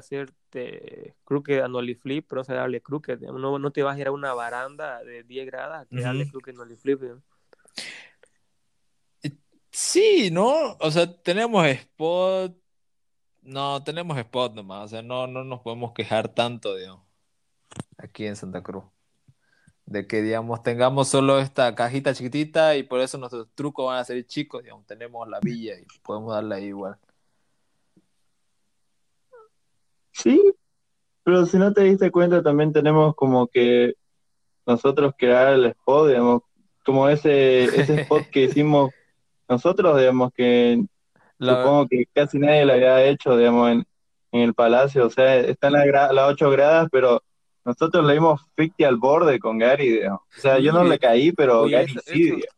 [SPEAKER 2] hacerte crooked a nollie flip, pero no saber darle crooked? No, no te vas a ir a una baranda de 10 grados que darle
[SPEAKER 1] Ujú.
[SPEAKER 2] crooked nollie flip. digamos.
[SPEAKER 1] Sí, ¿no? O sea, tenemos spot. No, tenemos spot nomás. O sea, no, no nos podemos quejar tanto, digamos, aquí en Santa Cruz. De que, digamos, tengamos solo esta cajita chiquitita y por eso nuestros trucos van a ser chicos, digamos. Tenemos la villa y podemos darle ahí igual.
[SPEAKER 3] Sí, pero si no te diste cuenta, también tenemos como que nosotros crear el spot, digamos, como ese, ese spot que hicimos nosotros, digamos, que
[SPEAKER 1] La-
[SPEAKER 3] supongo que casi nadie lo había hecho, digamos, en, en el palacio, o sea, están las, las ocho gradas, pero nosotros le dimos 50 al borde con Gary, digamos. O sea, yo no le caí, pero
[SPEAKER 2] Oye,
[SPEAKER 3] Gary
[SPEAKER 2] eso-
[SPEAKER 3] sí,
[SPEAKER 2] eso-
[SPEAKER 3] digamos.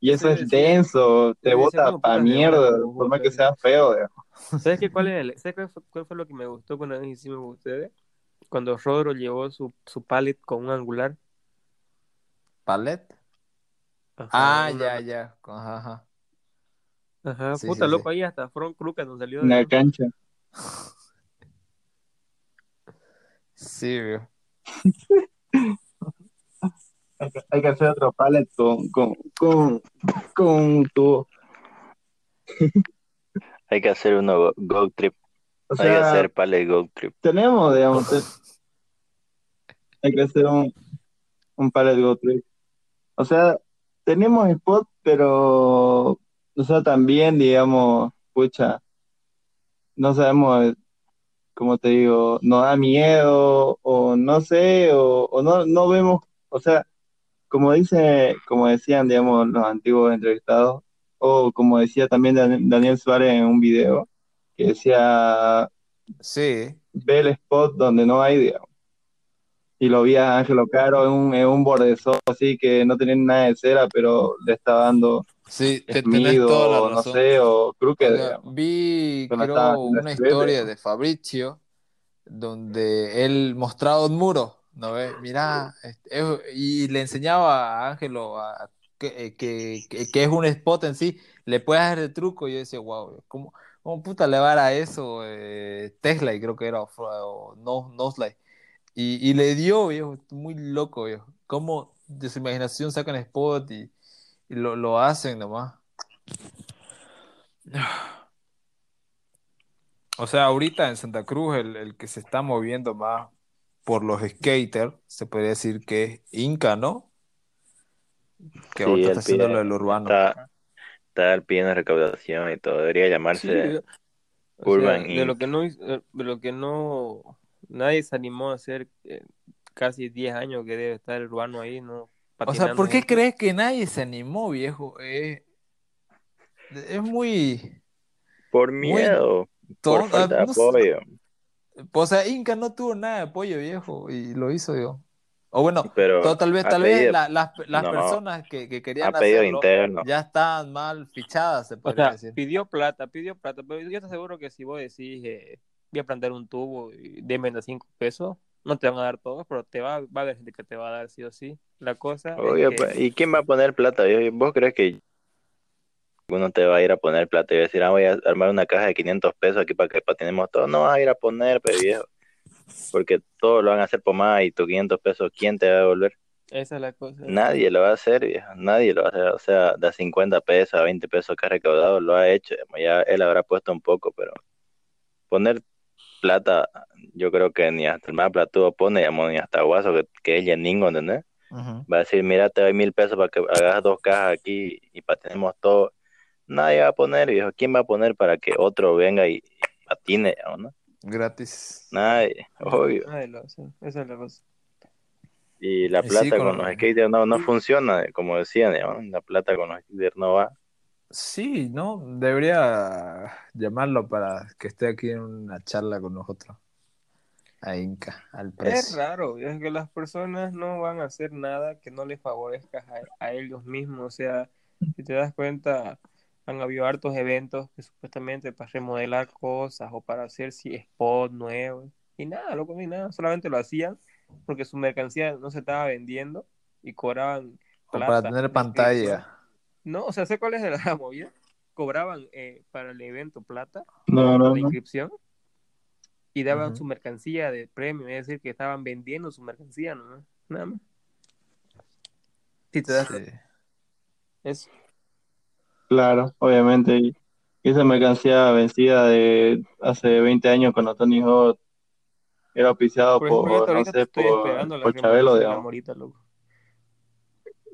[SPEAKER 3] Y eso es denso, te bota pa' mierda, por más que sea feo, digamos.
[SPEAKER 2] ¿Sabes qué, cuál, es el- ¿sabes cuál, fue, cuál fue lo que me gustó cuando hicimos con ustedes? Cuando Rodro llevó su, su pallet con un angular.
[SPEAKER 1] ¿Palet?
[SPEAKER 2] Ajá,
[SPEAKER 1] Ah,
[SPEAKER 2] una-
[SPEAKER 1] ya, ya. Ajá, ajá.
[SPEAKER 2] Ajá,
[SPEAKER 1] Sí,
[SPEAKER 2] puta
[SPEAKER 1] sí,
[SPEAKER 2] loco,
[SPEAKER 1] sí.
[SPEAKER 2] ahí hasta front crooked nos salió.
[SPEAKER 3] En la
[SPEAKER 2] de-
[SPEAKER 3] cancha.
[SPEAKER 1] Sí, viejo.
[SPEAKER 3] Hay que, hacer otro pallet con, con, con, con tubo.
[SPEAKER 4] Hay que hacer uno go, go trip.
[SPEAKER 3] O
[SPEAKER 4] Hay que hacer pallet go trip.
[SPEAKER 3] tenemos, digamos, te- hay que hacer un, un pallet go trip. O sea, tenemos spot, pero, o sea, también, digamos, pucha, no sabemos, como te digo, nos da miedo, o no sé, o, o no, no vemos, o sea, como dice, como decían, digamos, los antiguos entrevistados, o como decía también Dan- Daniel Suárez en un video, que decía,
[SPEAKER 1] Sí.
[SPEAKER 3] ve el spot donde no hay, digamos. Y lo vi a Ángelo Caro en un, en un bordezón así que no tenía nada de cera, pero le estaba dando
[SPEAKER 1] Sí, te tenés toda la
[SPEAKER 3] no sé, o crooked,
[SPEAKER 1] O sea, vi,
[SPEAKER 3] estaba
[SPEAKER 1] creo, una historia
[SPEAKER 3] digamos.
[SPEAKER 1] de Fabrizio donde él mostraba un muro, ¿no ves? Mira, este, es- y le enseñaba a Ángelo a- que, eh, que, que- es un spot en sí, le puedes hacer el truco. Y yo decía, wow, ¿cómo, cómo puta le va a eso? Eh, Tesla, y creo que era, o, no, Noslay. Y, y le dio, muy loco, viejo. Cómo de su imaginación sacan spot y, y lo, lo hacen nomás. O sea, ahorita en Santa Cruz el, el que se está moviendo más por los skaters, se podría decir que es Inca, ¿no? Que
[SPEAKER 4] Sí,
[SPEAKER 1] está haciendo lo del urbano.
[SPEAKER 4] Está, está pidiendo recaudación y todo. Debería llamarse
[SPEAKER 2] Sí, o sea,
[SPEAKER 4] Urban
[SPEAKER 2] de lo
[SPEAKER 4] Inc.
[SPEAKER 2] que no hizo- de lo que no nadie se animó a hacer eh, casi 10 años que debe estar el urbano ahí, no
[SPEAKER 1] O sea, ¿por qué crees que nadie se animó, viejo? Eh, es muy
[SPEAKER 4] por
[SPEAKER 1] Muy
[SPEAKER 4] miedo, por
[SPEAKER 1] tonto.
[SPEAKER 4] falta de
[SPEAKER 1] no sé.
[SPEAKER 4] apoyo.
[SPEAKER 1] O sea, Inca no tuvo nada de apoyo, viejo, y lo hizo yo. O bueno,
[SPEAKER 4] Pero
[SPEAKER 1] tal vez, tal vez
[SPEAKER 4] pedido-
[SPEAKER 1] la- las, las
[SPEAKER 4] no,
[SPEAKER 1] personas que, que querían hacerlo
[SPEAKER 4] interno.
[SPEAKER 1] ya están mal fichadas, se
[SPEAKER 2] O sea,
[SPEAKER 1] decir.
[SPEAKER 2] pidió plata, pidió plata, pero yo te aseguro que si vos decís, eh, voy a plantar un tubo y deme de 5 pesos, no te van a dar todos, pero te va, va a haber gente que te va a dar sí o sí. La cosa
[SPEAKER 4] Obvio,
[SPEAKER 2] es que
[SPEAKER 4] pues, ¿y quién va a poner plata? Yo- ¿Vos crees que uno te va a ir a poner plata y va a decir, ah, voy a armar una caja de 500 pesos aquí para que patinemos todo? No vas a ir a poner, pues viejo. Porque todos lo van a hacer por más y tus 500 pesos, ¿quién te va a devolver?
[SPEAKER 2] esa es la cosa.
[SPEAKER 4] Nadie lo va a hacer, viejo. Nadie lo va a hacer. O sea, de 50 pesos a 20 pesos que ha recaudado lo ha hecho. Ya él habrá puesto un poco, pero poner plata, yo creo que ni hasta el más platudo pone, ni hasta Guaso, que, que es Yeningo, ¿entendés? Va a decir, mira, te doy mil pesos para que hagas dos cajas aquí y patinemos todo. Nadie va a poner, viejo. ¿Quién va a poner para que otro venga y, patine, no?
[SPEAKER 1] Gratis.
[SPEAKER 4] Nadie, obvio.
[SPEAKER 2] Nadie lo hace, esa es la cosa.
[SPEAKER 4] Y la
[SPEAKER 1] Y sí,
[SPEAKER 4] plata
[SPEAKER 1] con
[SPEAKER 4] con
[SPEAKER 1] lo-
[SPEAKER 4] los skaters no, no funciona, como decían, la plata con los skaters no va.
[SPEAKER 1] Sí, ¿no? Debería llamarlo para que esté aquí en una charla con nosotros. A Inca, al
[SPEAKER 2] Es
[SPEAKER 1] precio.
[SPEAKER 2] raro, es que las personas no van a hacer nada que no les favorezca a, a ellos mismos. O sea, si te das cuenta, han habido hartos eventos que supuestamente para remodelar cosas o para hacer si spot nuevos. Y nada, loco, ni nada, solamente lo hacían porque su mercancía no se estaba vendiendo y cobraban plata
[SPEAKER 1] para tener pantalla.
[SPEAKER 2] No, o sea, ¿sé cuál es la, movida? Cobraban eh, para el evento plata,
[SPEAKER 3] No, no,
[SPEAKER 2] la
[SPEAKER 3] no.
[SPEAKER 2] inscripción, y daban su mercancía de premio, es decir, que estaban vendiendo su mercancía, ¿no? Nada más. Si te das
[SPEAKER 1] Sí.
[SPEAKER 2] eso.
[SPEAKER 3] Claro, obviamente. Y esa mercancía vencida de hace 20 años cuando Tony Hawk era auspiciado
[SPEAKER 2] Por
[SPEAKER 3] por, no sé,
[SPEAKER 2] estoy
[SPEAKER 3] por,
[SPEAKER 2] esperando la
[SPEAKER 3] por Chabelo, digamos.
[SPEAKER 2] Morita, loco.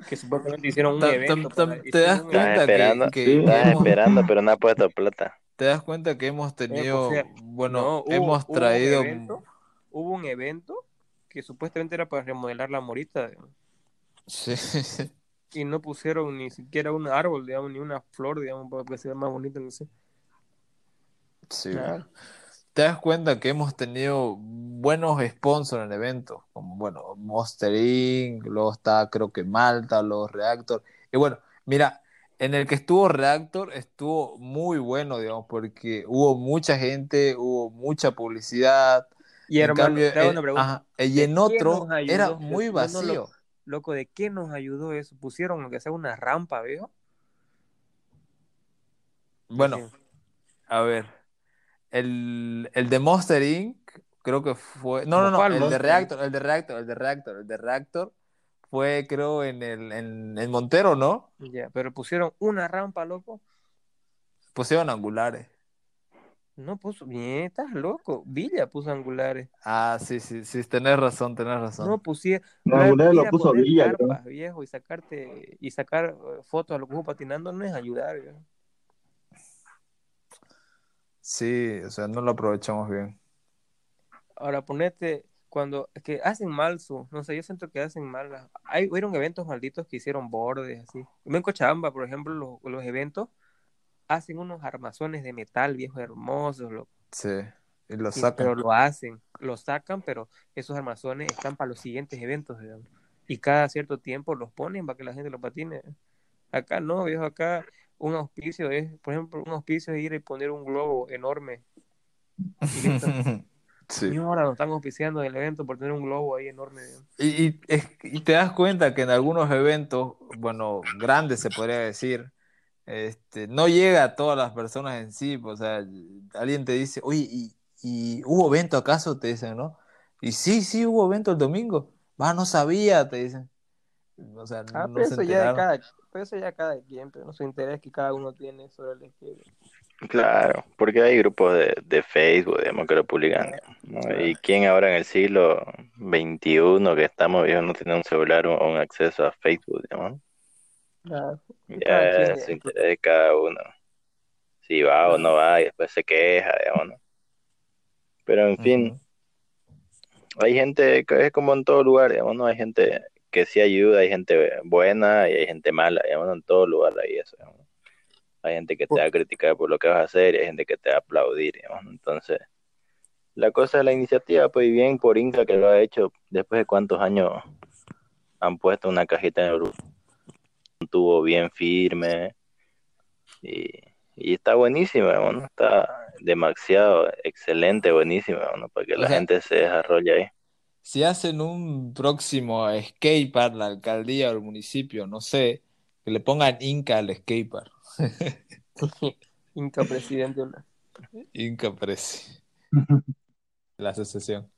[SPEAKER 2] Que supuestamente hicieron un evento.
[SPEAKER 1] ¿Te das cuenta que,
[SPEAKER 4] esperando,
[SPEAKER 1] que
[SPEAKER 3] Sí.
[SPEAKER 4] estás
[SPEAKER 1] hemos,
[SPEAKER 4] esperando, pero no ha puesto plata.
[SPEAKER 1] te das cuenta que hemos
[SPEAKER 2] Eh, o
[SPEAKER 1] tenido,
[SPEAKER 2] sea,
[SPEAKER 1] bueno,
[SPEAKER 2] no, hubo,
[SPEAKER 1] hemos
[SPEAKER 2] hubo
[SPEAKER 1] traído,
[SPEAKER 2] un evento, hubo un evento que supuestamente era para remodelar la morita digamos,
[SPEAKER 1] sí,
[SPEAKER 2] y no pusieron ni siquiera un árbol, digamos, ni una flor, digamos, para que sea más bonito, no sé.
[SPEAKER 1] sí,
[SPEAKER 2] Nada.
[SPEAKER 1] te das cuenta que hemos tenido buenos sponsors en el evento, como bueno, Monster Inc., luego está creo que Malta, los Reactor, y bueno, mira, en el que estuvo Reactor estuvo muy bueno, digamos, porque hubo mucha gente, hubo mucha publicidad,
[SPEAKER 2] Y
[SPEAKER 1] en
[SPEAKER 2] hermano,
[SPEAKER 1] cambio,
[SPEAKER 2] te hago
[SPEAKER 1] eh,
[SPEAKER 2] una pregunta.
[SPEAKER 1] ajá, y
[SPEAKER 2] ¿De
[SPEAKER 1] en otro era muy vacío.
[SPEAKER 2] Loco, ¿de qué nos ayudó eso? Pusieron aunque sea una rampa, viejo.
[SPEAKER 1] Bueno,
[SPEAKER 2] Sí.
[SPEAKER 1] a ver, el, el de Monster Inc. creo que fue, no, no,
[SPEAKER 2] ¿Cómo
[SPEAKER 1] no,
[SPEAKER 2] cuál
[SPEAKER 1] el de Reactor, el de Reactor, el de Reactor, el de Reactor fue creo en el en, en Montero, ¿no?
[SPEAKER 2] Ya, pero pusieron una rampa, loco.
[SPEAKER 1] Pusieron angulares.
[SPEAKER 2] No puso, bien, estás loco. Villa puso angulares.
[SPEAKER 1] Ah, sí, sí, sí, tenés razón, tenés razón.
[SPEAKER 2] No pusieron.
[SPEAKER 3] No, alguna vez lo puso Villa,
[SPEAKER 2] carpas, viejo, y sacarte y sacar eh, fotos a los que patinando no es ayudar, viejo.
[SPEAKER 1] Sí, o sea, no lo aprovechamos bien.
[SPEAKER 2] Ahora ponete cuando es que hacen mal su, no sé, yo siento que hacen mal. las- Hay hubieron eventos malditos que hicieron bordes así. En Cochabamba, por ejemplo, los, los eventos hacen unos armazones de metal viejos hermosos.
[SPEAKER 1] Sí, y lo
[SPEAKER 2] Y-
[SPEAKER 1] sacan.
[SPEAKER 2] pero lo hacen, lo sacan, pero esos armazones están para los siguientes eventos, digamos. Y cada cierto tiempo los ponen para que la gente lo patine. Acá no, viejo, acá un auspicio es, por ejemplo, un auspicio es ir y poner un globo enorme. Y listo.
[SPEAKER 1] Sí.
[SPEAKER 2] Y ahora nos están auspiciando el evento por tener un globo ahí enorme.
[SPEAKER 1] Y, y y te das cuenta que en algunos eventos, bueno, grandes se podría decir, este, no llega a todas las personas en sí, pues, o sea, alguien te dice, oye, ¿y, y hubo evento acaso? Te dicen, ¿no? Y sí, sí, hubo evento el domingo. Va, no sabía, te dicen. O sea,
[SPEAKER 2] Ah,
[SPEAKER 1] no
[SPEAKER 2] pero
[SPEAKER 1] se
[SPEAKER 2] eso ya cada, pero eso ya cada quien, pero no su interés que cada uno tiene sobre el skate.
[SPEAKER 4] Claro, porque hay grupos de, de Facebook, digamos, que lo publican. ¿no? Y quién ahora en el siglo XXI que estamos, viejo, no tiene un celular o un acceso a Facebook, digamos.
[SPEAKER 2] Claro.
[SPEAKER 4] Ya es
[SPEAKER 2] ya.
[SPEAKER 4] interés de cada uno. Si va o no va, y después se queja, digamos, ¿no? Pero en fin, hay gente que es como en todo lugar, digamos, ¿no? Hay gente que sí ayuda, hay gente buena y hay gente mala, digamos. En todo lugar hay eso, digamos. Hay gente que te va a criticar por lo que vas a hacer y hay gente que te va a aplaudir, digamos. Entonces, la cosa de la iniciativa, pues bien por Inca que lo ha hecho después de cuántos años han puesto una cajita en el grupo, tubo bien firme y, y está ¿no? Está demasiado excelente, ¿no? Para que
[SPEAKER 1] O
[SPEAKER 4] la
[SPEAKER 1] sea,
[SPEAKER 4] gente se desarrolle ahí.
[SPEAKER 1] Si hacen un próximo skatepark, la alcaldía o el municipio, no sé, que le pongan Inca al skatepark.
[SPEAKER 2] Inca presidente.
[SPEAKER 1] Inca Presi, la asociación.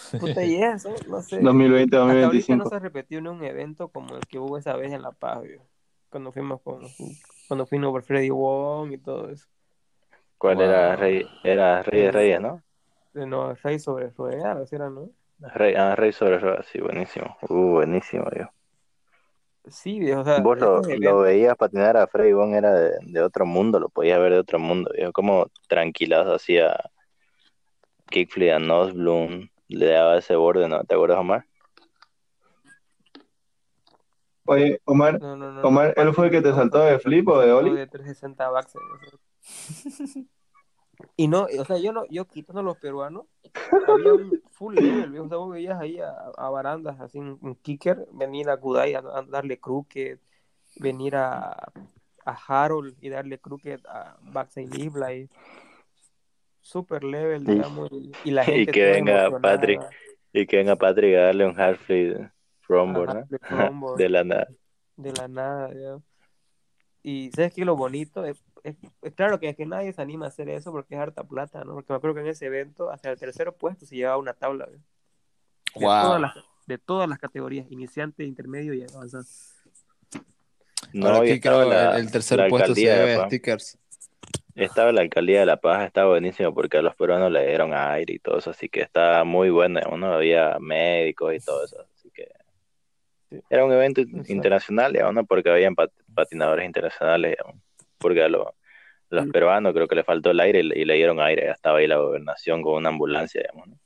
[SPEAKER 2] Puta, y eso, no sé.
[SPEAKER 3] 2020,
[SPEAKER 2] Hasta ahorita no
[SPEAKER 3] 2025.
[SPEAKER 2] se ha repetido ni un evento como el que hubo esa vez en La Paz. Cuando fuimos con, cuando fuimos por Freddy Wong y todo eso.
[SPEAKER 4] ¿Cuál era
[SPEAKER 1] Wow.
[SPEAKER 4] Rey? Era Rey de Reyes, ¿no?
[SPEAKER 2] De no, Rey sobre Ruedas, era, ¿no?
[SPEAKER 4] Rey, ah, Rey sobre ruedas, sí, buenísimo. Uh, buenísimo, yo.
[SPEAKER 2] Sí, viejo, o sea,
[SPEAKER 4] Vos lo, lo veías patinar a Freddy Bon, era de, de otro mundo, lo podías ver de otro mundo, viejo. Como tranquilazo hacía kickflip a Nosbloom, le daba ese borde, ¿no? ¿Te acuerdas, Omar?
[SPEAKER 3] Oye, Omar,
[SPEAKER 2] No, no, no.
[SPEAKER 3] Omar, ¿él fue el que te saltó de flip o de Oli?
[SPEAKER 2] de 360 Baxter. Y no, o sea, yo no, yo quitando los peruanos, había un full level, viejo. O sea, vos veías ahí a, a barandas, así un, un kicker, venir a Kudai a, a darle crooked, venir a, a Harold y darle crooked a Baxter Lively. Super level,
[SPEAKER 4] Y-
[SPEAKER 2] digamos. Y, y la
[SPEAKER 4] y
[SPEAKER 2] gente
[SPEAKER 4] que
[SPEAKER 2] toda
[SPEAKER 4] venga
[SPEAKER 2] emocionada.
[SPEAKER 4] Patrick. Y que venga Patrick a darle un Halfley Fromborg,
[SPEAKER 2] Ajá,
[SPEAKER 4] ¿no?
[SPEAKER 2] de
[SPEAKER 4] la nada.
[SPEAKER 2] de la nada. ya. Y sabes que lo bonito es, es- es claro que, es que nadie se anima a hacer eso porque es harta plata, ¿no? Porque me acuerdo que en ese evento, hacia el tercer puesto, se llevaba una tabla ¿ve? de, todas las, de todas las categorías, iniciante, intermedio y avanzado.
[SPEAKER 4] No,
[SPEAKER 5] Ahora
[SPEAKER 4] y
[SPEAKER 5] aquí creo
[SPEAKER 4] la,
[SPEAKER 5] el, el tercer puesto se debe a
[SPEAKER 4] Paz.
[SPEAKER 5] stickers.
[SPEAKER 4] Estaba la alcaldía de La Paz, estaba buenísimo porque a los peruanos le dieron aire y todo eso, así que estaba muy bueno, ¿no? Había médicos y todo eso, así que era un evento
[SPEAKER 2] Exacto.
[SPEAKER 4] internacional, digamos, ¿no? Porque habían pat- patinadores internacionales, digamos, porque a los, los
[SPEAKER 2] Sí.
[SPEAKER 4] peruanos creo que le faltó el aire y le, y le dieron aire, estaba ahí la gobernación con una ambulancia, digamos, ¿no?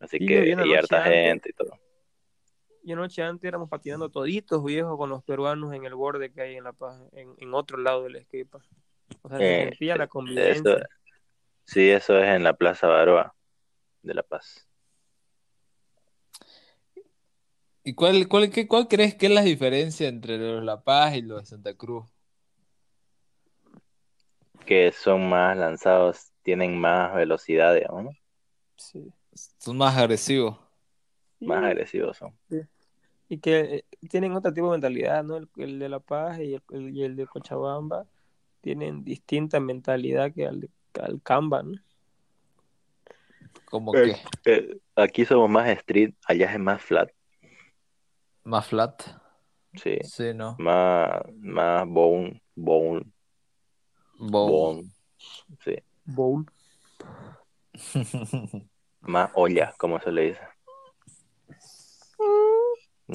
[SPEAKER 4] Así
[SPEAKER 2] Sí,
[SPEAKER 4] que, y harta
[SPEAKER 2] antes.
[SPEAKER 4] gente y todo.
[SPEAKER 2] Y anoche antes éramos patinando toditos viejos con los peruanos en el borde que hay en La Paz, en, en otro lado del skatepark. O sea, se
[SPEAKER 4] Eh,
[SPEAKER 2] sentía la
[SPEAKER 4] Eso,
[SPEAKER 2] convivencia.
[SPEAKER 4] sí, eso es en la Plaza Baroa de La Paz.
[SPEAKER 1] ¿Y cuál, cuál, qué, cuál crees que es la diferencia entre los La Paz y los de Santa Cruz?
[SPEAKER 4] Que son más lanzados, tienen más velocidad, digamos, ¿no?
[SPEAKER 2] Sí.
[SPEAKER 1] Son más agresivos.
[SPEAKER 4] Más
[SPEAKER 2] Sí.
[SPEAKER 4] agresivos son.
[SPEAKER 2] Y que eh, tienen otro tipo de mentalidad, ¿no? El, el de La Paz y el, el- y el de Cochabamba tienen distinta mentalidad que al, de- al Camba, ¿no?
[SPEAKER 1] Como
[SPEAKER 4] Eh.
[SPEAKER 1] que
[SPEAKER 4] Eh, aquí somos más street, allá es más flat,
[SPEAKER 1] más flat.
[SPEAKER 4] sí.
[SPEAKER 1] Sí, ¿no?
[SPEAKER 4] Más, más bone, bone,
[SPEAKER 1] Bow.
[SPEAKER 4] bone, sí.
[SPEAKER 2] Bowl.
[SPEAKER 4] Más olla, como se le dice.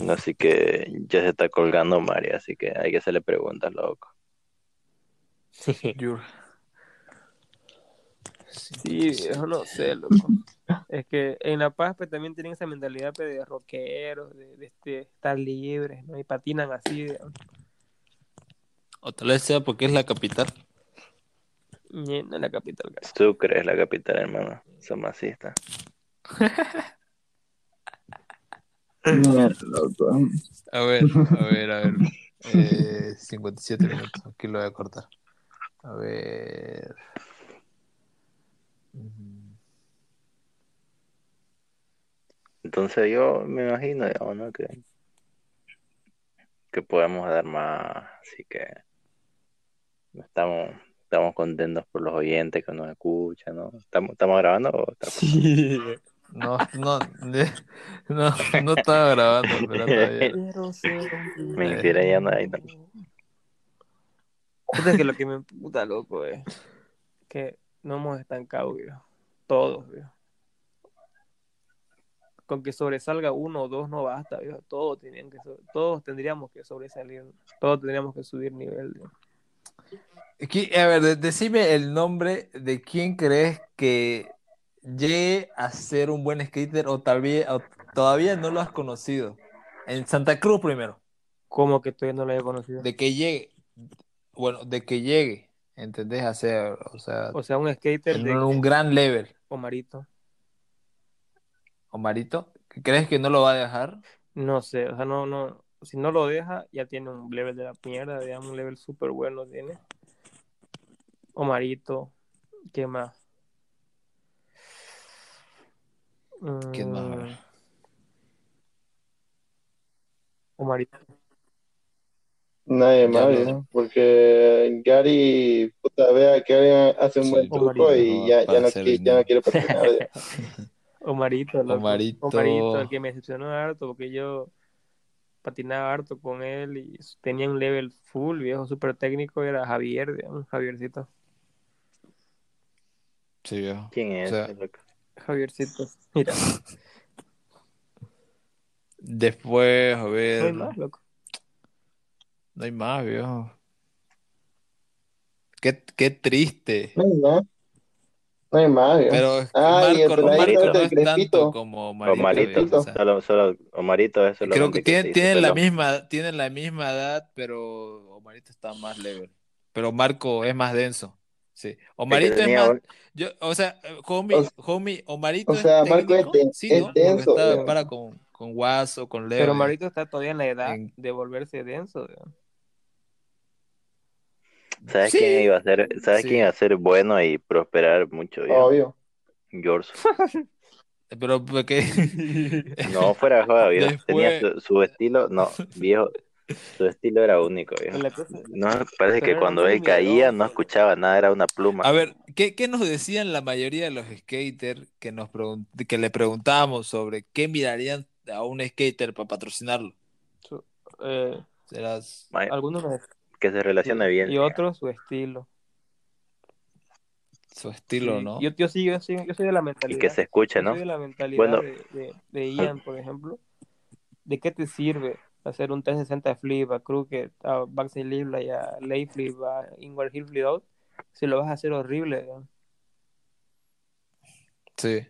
[SPEAKER 4] Así que ya se está colgando María, así que hay que hacerle preguntas, loco.
[SPEAKER 2] Sí, yo no sé, loco. Es que en La Paz pues, también tienen esa mentalidad pues, de rockeros, de, de este, estar libres, ¿no? Y patinan así, digamos.
[SPEAKER 1] O tal vez sea porque es la capital.
[SPEAKER 2] Y no en la capital, cara.
[SPEAKER 4] Sucre es la capital, hermano. Son masistas.
[SPEAKER 1] A ver, a ver, a ver. Eh, 57 minutos. Aquí lo voy a cortar. A ver.
[SPEAKER 4] Entonces yo me imagino, digamos, ¿no? Que, que podemos dar más, así que estamos, estamos contentos por los oyentes que nos escuchan, ¿no? ¿Estamos, estamos grabando o estamos-
[SPEAKER 2] Sí.
[SPEAKER 1] No, no, de- no, no estaba grabando, pero
[SPEAKER 4] Mentira, ya no hay, no.
[SPEAKER 2] Puta, Es que lo que me puta loco es que no hemos estancado, viejo. Todos, viejo. Con que sobresalga uno o dos no basta, viejo. Todos tenían que so- todos tendríamos que sobresalir, todos tendríamos que subir nivel. viejo.
[SPEAKER 1] A ver, de- decime el nombre de quién crees que llegue a ser un buen skater o, tal vez, o todavía no lo has conocido. En Santa Cruz primero.
[SPEAKER 2] ¿Cómo que todavía no lo había conocido?
[SPEAKER 1] De que llegue. Bueno, de que llegue. ¿Entendés? A ser, o sea,
[SPEAKER 2] O sea, un skater
[SPEAKER 1] en
[SPEAKER 2] de
[SPEAKER 1] un, un gran level.
[SPEAKER 2] Omarito.
[SPEAKER 1] Omarito, ¿crees que no lo va a dejar?
[SPEAKER 2] No sé, o sea, no, no, si no lo deja, ya tiene un level de la mierda, digamos, un level súper bueno tiene. Omarito, ¿qué más?
[SPEAKER 1] ¿Quién más?
[SPEAKER 2] Mm. Omarito.
[SPEAKER 3] Nadie más,
[SPEAKER 1] no.
[SPEAKER 3] porque Gary, puta, vea que alguien hace un
[SPEAKER 1] Sí,
[SPEAKER 3] buen
[SPEAKER 2] Omarito,
[SPEAKER 3] truco y
[SPEAKER 1] no,
[SPEAKER 3] ya, ya, no, ya no quiere patinar. viejo.
[SPEAKER 2] Omarito, loco.
[SPEAKER 1] Omarito.
[SPEAKER 2] Omarito, el que me decepcionó harto, porque yo patinaba harto con él y tenía un level full, viejo, súper técnico, era Javier, digamos, Javiercito.
[SPEAKER 1] Sí, viejo.
[SPEAKER 4] ¿Quién es
[SPEAKER 1] O sea?
[SPEAKER 2] Javiercito. Mira,
[SPEAKER 1] Después, a
[SPEAKER 2] no hay
[SPEAKER 1] ver.
[SPEAKER 2] más, loco.
[SPEAKER 1] No hay más, viejo. Qué, qué triste.
[SPEAKER 3] No hay más. No hay más, viejo.
[SPEAKER 1] Pero es que
[SPEAKER 3] Ah,
[SPEAKER 1] Marco,
[SPEAKER 3] este,
[SPEAKER 1] no es tanto como Omarito,
[SPEAKER 4] Omarito,
[SPEAKER 1] viejo, o sea,
[SPEAKER 4] solo, solo Omarito es
[SPEAKER 1] creo que
[SPEAKER 4] que
[SPEAKER 1] tienen, tienen la misma, tienen la misma edad, pero Omarito está más level. Pero Marco es más denso. Sí.
[SPEAKER 4] Es
[SPEAKER 1] Omarito es más,
[SPEAKER 4] un-
[SPEAKER 1] yo, o sea, homie,
[SPEAKER 3] O-
[SPEAKER 1] homie, Omarito
[SPEAKER 3] o
[SPEAKER 1] es
[SPEAKER 3] sea, Marco es ten-
[SPEAKER 1] sí,
[SPEAKER 3] es denso,
[SPEAKER 1] está para con, con Guaso, con Leo.
[SPEAKER 2] Pero
[SPEAKER 1] y-
[SPEAKER 2] Marito está todavía en la edad
[SPEAKER 1] en-
[SPEAKER 2] de volverse denso, digamos.
[SPEAKER 4] ¿Sabes
[SPEAKER 1] Sí.
[SPEAKER 4] quién iba a ser, sabes
[SPEAKER 1] Sí.
[SPEAKER 4] quién iba a ser bueno y prosperar mucho? viejo?
[SPEAKER 3] Obvio.
[SPEAKER 4] George.
[SPEAKER 1] Pero porque
[SPEAKER 4] No, fuera viejo. Tenía su, su estilo, no, viejo, su estilo era único, viejo. No, parece que cuando él caía no escuchaba nada, era una pluma.
[SPEAKER 1] A ver, ¿qué, qué nos decían la mayoría de los skaters que nos pregun- que le preguntábamos sobre qué mirarían a un skater para patrocinarlo?
[SPEAKER 2] eh,
[SPEAKER 1] Serás
[SPEAKER 2] algunos
[SPEAKER 4] Que se relacione bien.
[SPEAKER 2] y otros su estilo.
[SPEAKER 1] su estilo,
[SPEAKER 2] Sí,
[SPEAKER 1] ¿no?
[SPEAKER 2] Yo, yo, sí, yo, sí, yo soy de la
[SPEAKER 4] Y
[SPEAKER 2] mentalidad.
[SPEAKER 4] que se escuche,
[SPEAKER 2] yo
[SPEAKER 4] ¿no?
[SPEAKER 2] soy de la mentalidad
[SPEAKER 4] Bueno.
[SPEAKER 2] de, de, de Ian, por ejemplo. ¿De qué te sirve hacer un 360 flip a crooked, a backside like, a lay flip, a inward heel flip out? Si lo vas a hacer horrible. ¿no?
[SPEAKER 1] Sí.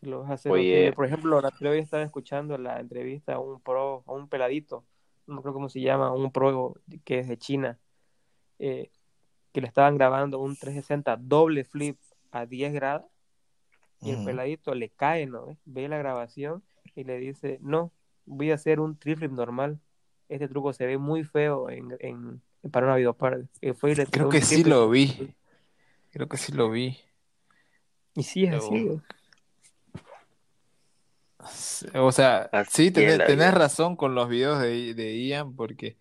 [SPEAKER 2] Si lo vas a hacer
[SPEAKER 4] Oye.
[SPEAKER 2] horrible. Por ejemplo, la otra vez estaba escuchando la entrevista a un pro, a un peladito, no creo cómo se llama, un pro que es de China, eh, que le estaban grabando un 360 doble flip a 10 grados y el peladito le cae, ¿no? ¿Ve? Ve la grabación y le dice, no, voy a hacer un triflip normal. Este truco se ve muy feo en, en, para una videoparte. Y fue y
[SPEAKER 1] Creo que sí lo vi. Creo que sí lo vi.
[SPEAKER 2] Y sí es así.
[SPEAKER 1] O sea,
[SPEAKER 4] Así
[SPEAKER 1] sí,
[SPEAKER 4] es
[SPEAKER 1] tenés,
[SPEAKER 4] la
[SPEAKER 1] tenés
[SPEAKER 4] vida.
[SPEAKER 1] razón con los videos de, de Ian porque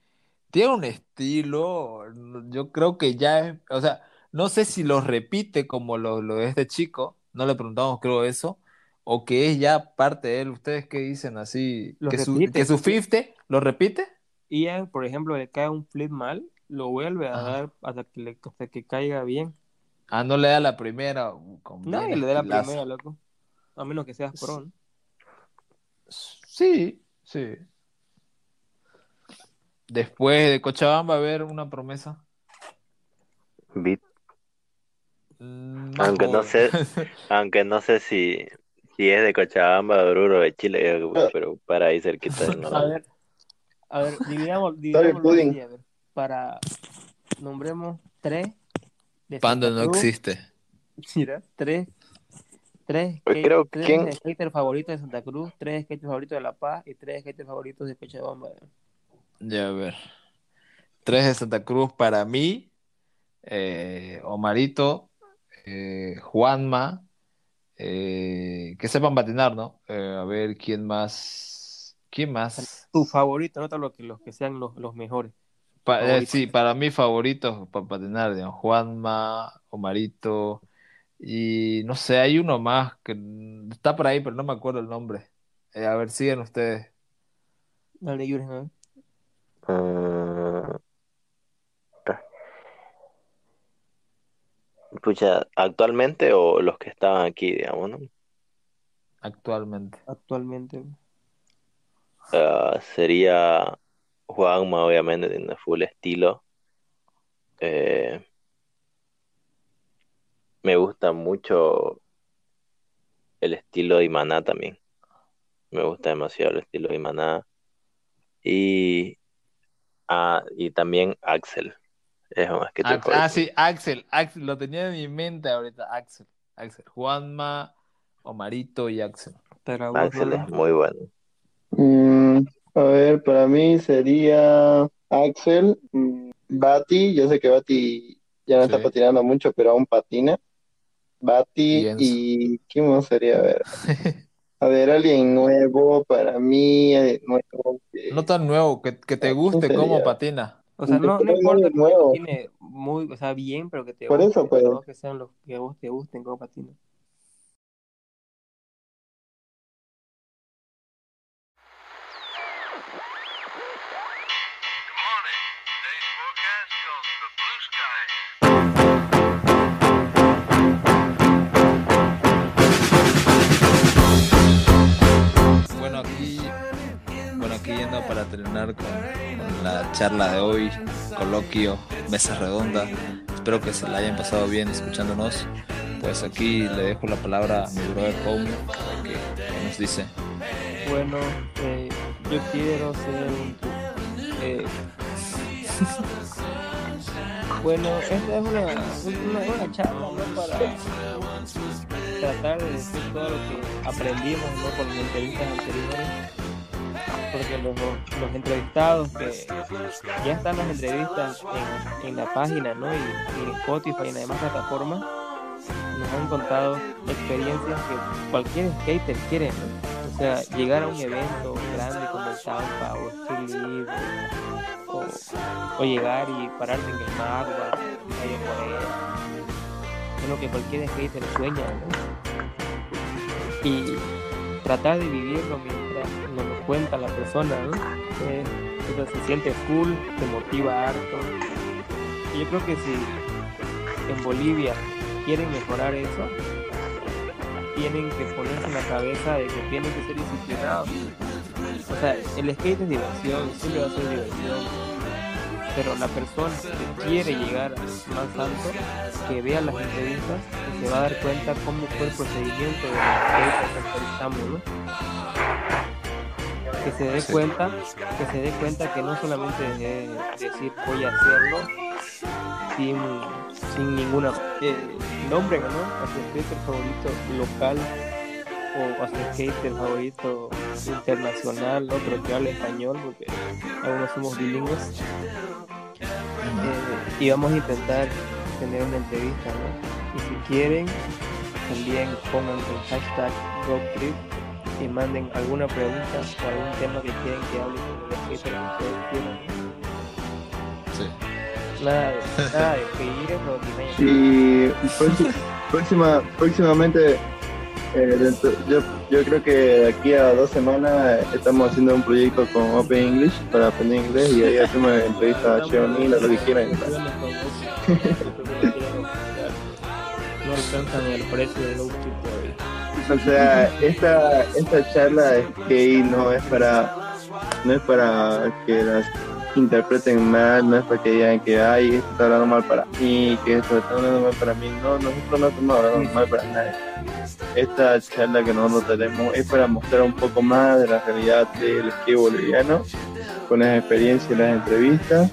[SPEAKER 1] tiene un estilo, yo creo que ya es, o sea, no sé si lo repite como lo, lo de este chico, no le preguntamos creo eso, o que es ya parte de él. ¿Ustedes qué dicen así?
[SPEAKER 2] Lo
[SPEAKER 1] ¿Que su,
[SPEAKER 2] repite.
[SPEAKER 1] que su 50 lo repite?
[SPEAKER 2] Ian, por ejemplo, le cae un flip mal, lo vuelve a
[SPEAKER 1] Ajá.
[SPEAKER 2] dar hasta que, le, hasta que caiga bien.
[SPEAKER 1] Ah, no le da la primera. con
[SPEAKER 2] No, y le da la primera, loco. A menos que seas pro, ¿no?
[SPEAKER 1] Sí, sí. Después de Cochabamba, a ver una promesa.
[SPEAKER 4] Beat.
[SPEAKER 1] Mm,
[SPEAKER 4] Aunque no sé, aunque no sé si, si es de Cochabamba, de Oruro, de Chile, eh, pero para ahí cerquita del
[SPEAKER 2] A ver, a ver, dividamos,
[SPEAKER 3] pudding.
[SPEAKER 2] a ver, para, nombremos tres de Santa
[SPEAKER 1] no
[SPEAKER 2] Cruz.
[SPEAKER 1] existe.
[SPEAKER 2] Mira, tres, tres,
[SPEAKER 4] Pues
[SPEAKER 2] skate-
[SPEAKER 4] creo
[SPEAKER 2] tres
[SPEAKER 4] ¿quién?
[SPEAKER 2] skaters favoritos de Santa Cruz, tres skaters favoritos de La Paz y tres skaters favoritos de Cochabamba.
[SPEAKER 1] Ya a ver. Tres de Santa Cruz para mí. eh, Omarito, eh, Juanma, eh, que sepan patinar, ¿no? Eh, a ver, ¿quién más? ¿Quién más?
[SPEAKER 2] Tu favorito, no los que, los que sean los, los mejores.
[SPEAKER 1] Pa- eh, sí, para mí favoritos para patinar, digamos, Juanma, Omarito y no sé, hay uno más que está por ahí, pero no me acuerdo el nombre. Eh, a ver, siguen ustedes.
[SPEAKER 2] Dale, Yuri, ¿no?
[SPEAKER 4] Mm. Pucha, ¿actualmente o los que estaban aquí, digamos, no?
[SPEAKER 1] actualmente.
[SPEAKER 2] actualmente.
[SPEAKER 4] Ah, sería Juanma, obviamente, tiene full estilo. Eh, me gusta mucho el estilo de Imaná también. Me gusta demasiado el estilo de Imaná. Y, ah, y también Axel. Es más que
[SPEAKER 1] Ax- ah, sí, Axel, Axel, lo tenía en mi mente ahorita, Axel, Axel, Juanma, Omarito y Axel.
[SPEAKER 2] Pero
[SPEAKER 4] Axel es muy bueno.
[SPEAKER 3] Mm, a ver, para mí sería Axel, mm, Bati, yo sé que Bati ya no está patinando mucho, pero aún patina. Bati
[SPEAKER 1] Y
[SPEAKER 3] ¿quién más sería? A ver, a ver, alguien nuevo para mí, alguien nuevo que-
[SPEAKER 1] No tan nuevo, que, que te
[SPEAKER 3] ¿Quién
[SPEAKER 1] guste cómo patina.
[SPEAKER 2] O sea, no, no
[SPEAKER 3] Pero
[SPEAKER 2] importa que
[SPEAKER 3] nuevo.
[SPEAKER 2] patine muy, o sea, bien, pero que te
[SPEAKER 3] Por eso,
[SPEAKER 2] guste,
[SPEAKER 3] pues.
[SPEAKER 2] no que sean los que a vos te gusten como patina.
[SPEAKER 1] Para terminar con, la charla de hoy, coloquio, mesa redonda. Espero que se la hayan pasado bien escuchándonos. Pues aquí le dejo la palabra a mi brother Home, que, que nos dice.
[SPEAKER 2] Bueno, eh, yo quiero ser un eh, bueno, esta es una, una, una charla para tratar de decir todo lo que aprendimos con las entrevistas anteriores. Porque los, los entrevistados que ya están las entrevistas en, en la página, ¿no? Y, en Spotify y en demás plataformas, nos han contado experiencias que cualquier skater quiere, ¿no? O sea, llegar a un evento grande como el Tampa o League o, o llegar y pararte en el Calle Corea. Es lo que cualquier skater sueña, ¿no? Y tratar de vivirlo lo cuenta la persona, ¿no? Eh, se siente cool, te motiva harto. Yo creo que si en Bolivia quieren mejorar eso, tienen que ponerse en la cabeza de que tienen que ser disciplinados. O sea, el skate es diversión, siempre va a ser diversión. Pero la persona que quiere llegar más alto, que vea las entrevistas, y se va a dar cuenta cómo fue el procedimiento de la entrevista que entrevistamos, ¿no? Que se dé
[SPEAKER 5] Sí.
[SPEAKER 2] cuenta, que se dé cuenta que no solamente de decir voy a hacerlo sin, sin ninguna eh, nombre, ¿no? A su skater favorito local o a su skater favorito internacional, ¿no? Pero que hable español, porque no somos bilingües. Eh, y vamos a intentar tener una entrevista, ¿no? Y si quieren, también pongan el hashtag RoadTrip y manden alguna pregunta o algún tema que quieren que hable con el que ustedes quieran.
[SPEAKER 5] Sí.
[SPEAKER 2] Nada de, nada de.
[SPEAKER 3] Y próxima, próximamente, eh, dentro- yo, yo creo que de aquí a dos semanas estamos haciendo un proyecto con Open English para aprender inglés y ahí hacemos entrevistas a Cheo Nila, lo que quieran.
[SPEAKER 2] No alcanzan el precio del outfit todavía.
[SPEAKER 3] O sea, esta, esta charla de skate no es para no es para que las interpreten mal, no es para que digan que ay, esto está hablando mal para mí, que esto está hablando mal para mí. No, nosotros no estamos hablando mal para nadie. Esta charla que nosotros tenemos es para mostrar un poco más de la realidad del skate boliviano, con las experiencias y las entrevistas.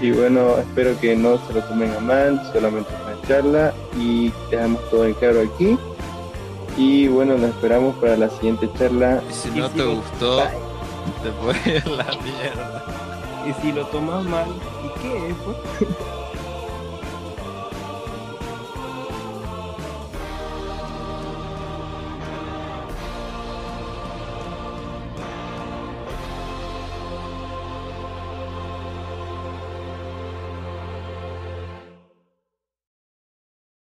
[SPEAKER 3] Y bueno, espero que no se lo tomen a mal, solamente una charla y dejamos todo en claro aquí. Y bueno, nos esperamos para la siguiente charla.
[SPEAKER 5] Y si
[SPEAKER 2] Y
[SPEAKER 5] no
[SPEAKER 2] si
[SPEAKER 5] te gustó, te puede ir la mierda.
[SPEAKER 2] Y si lo tomas mal, ¿y qué es? pues?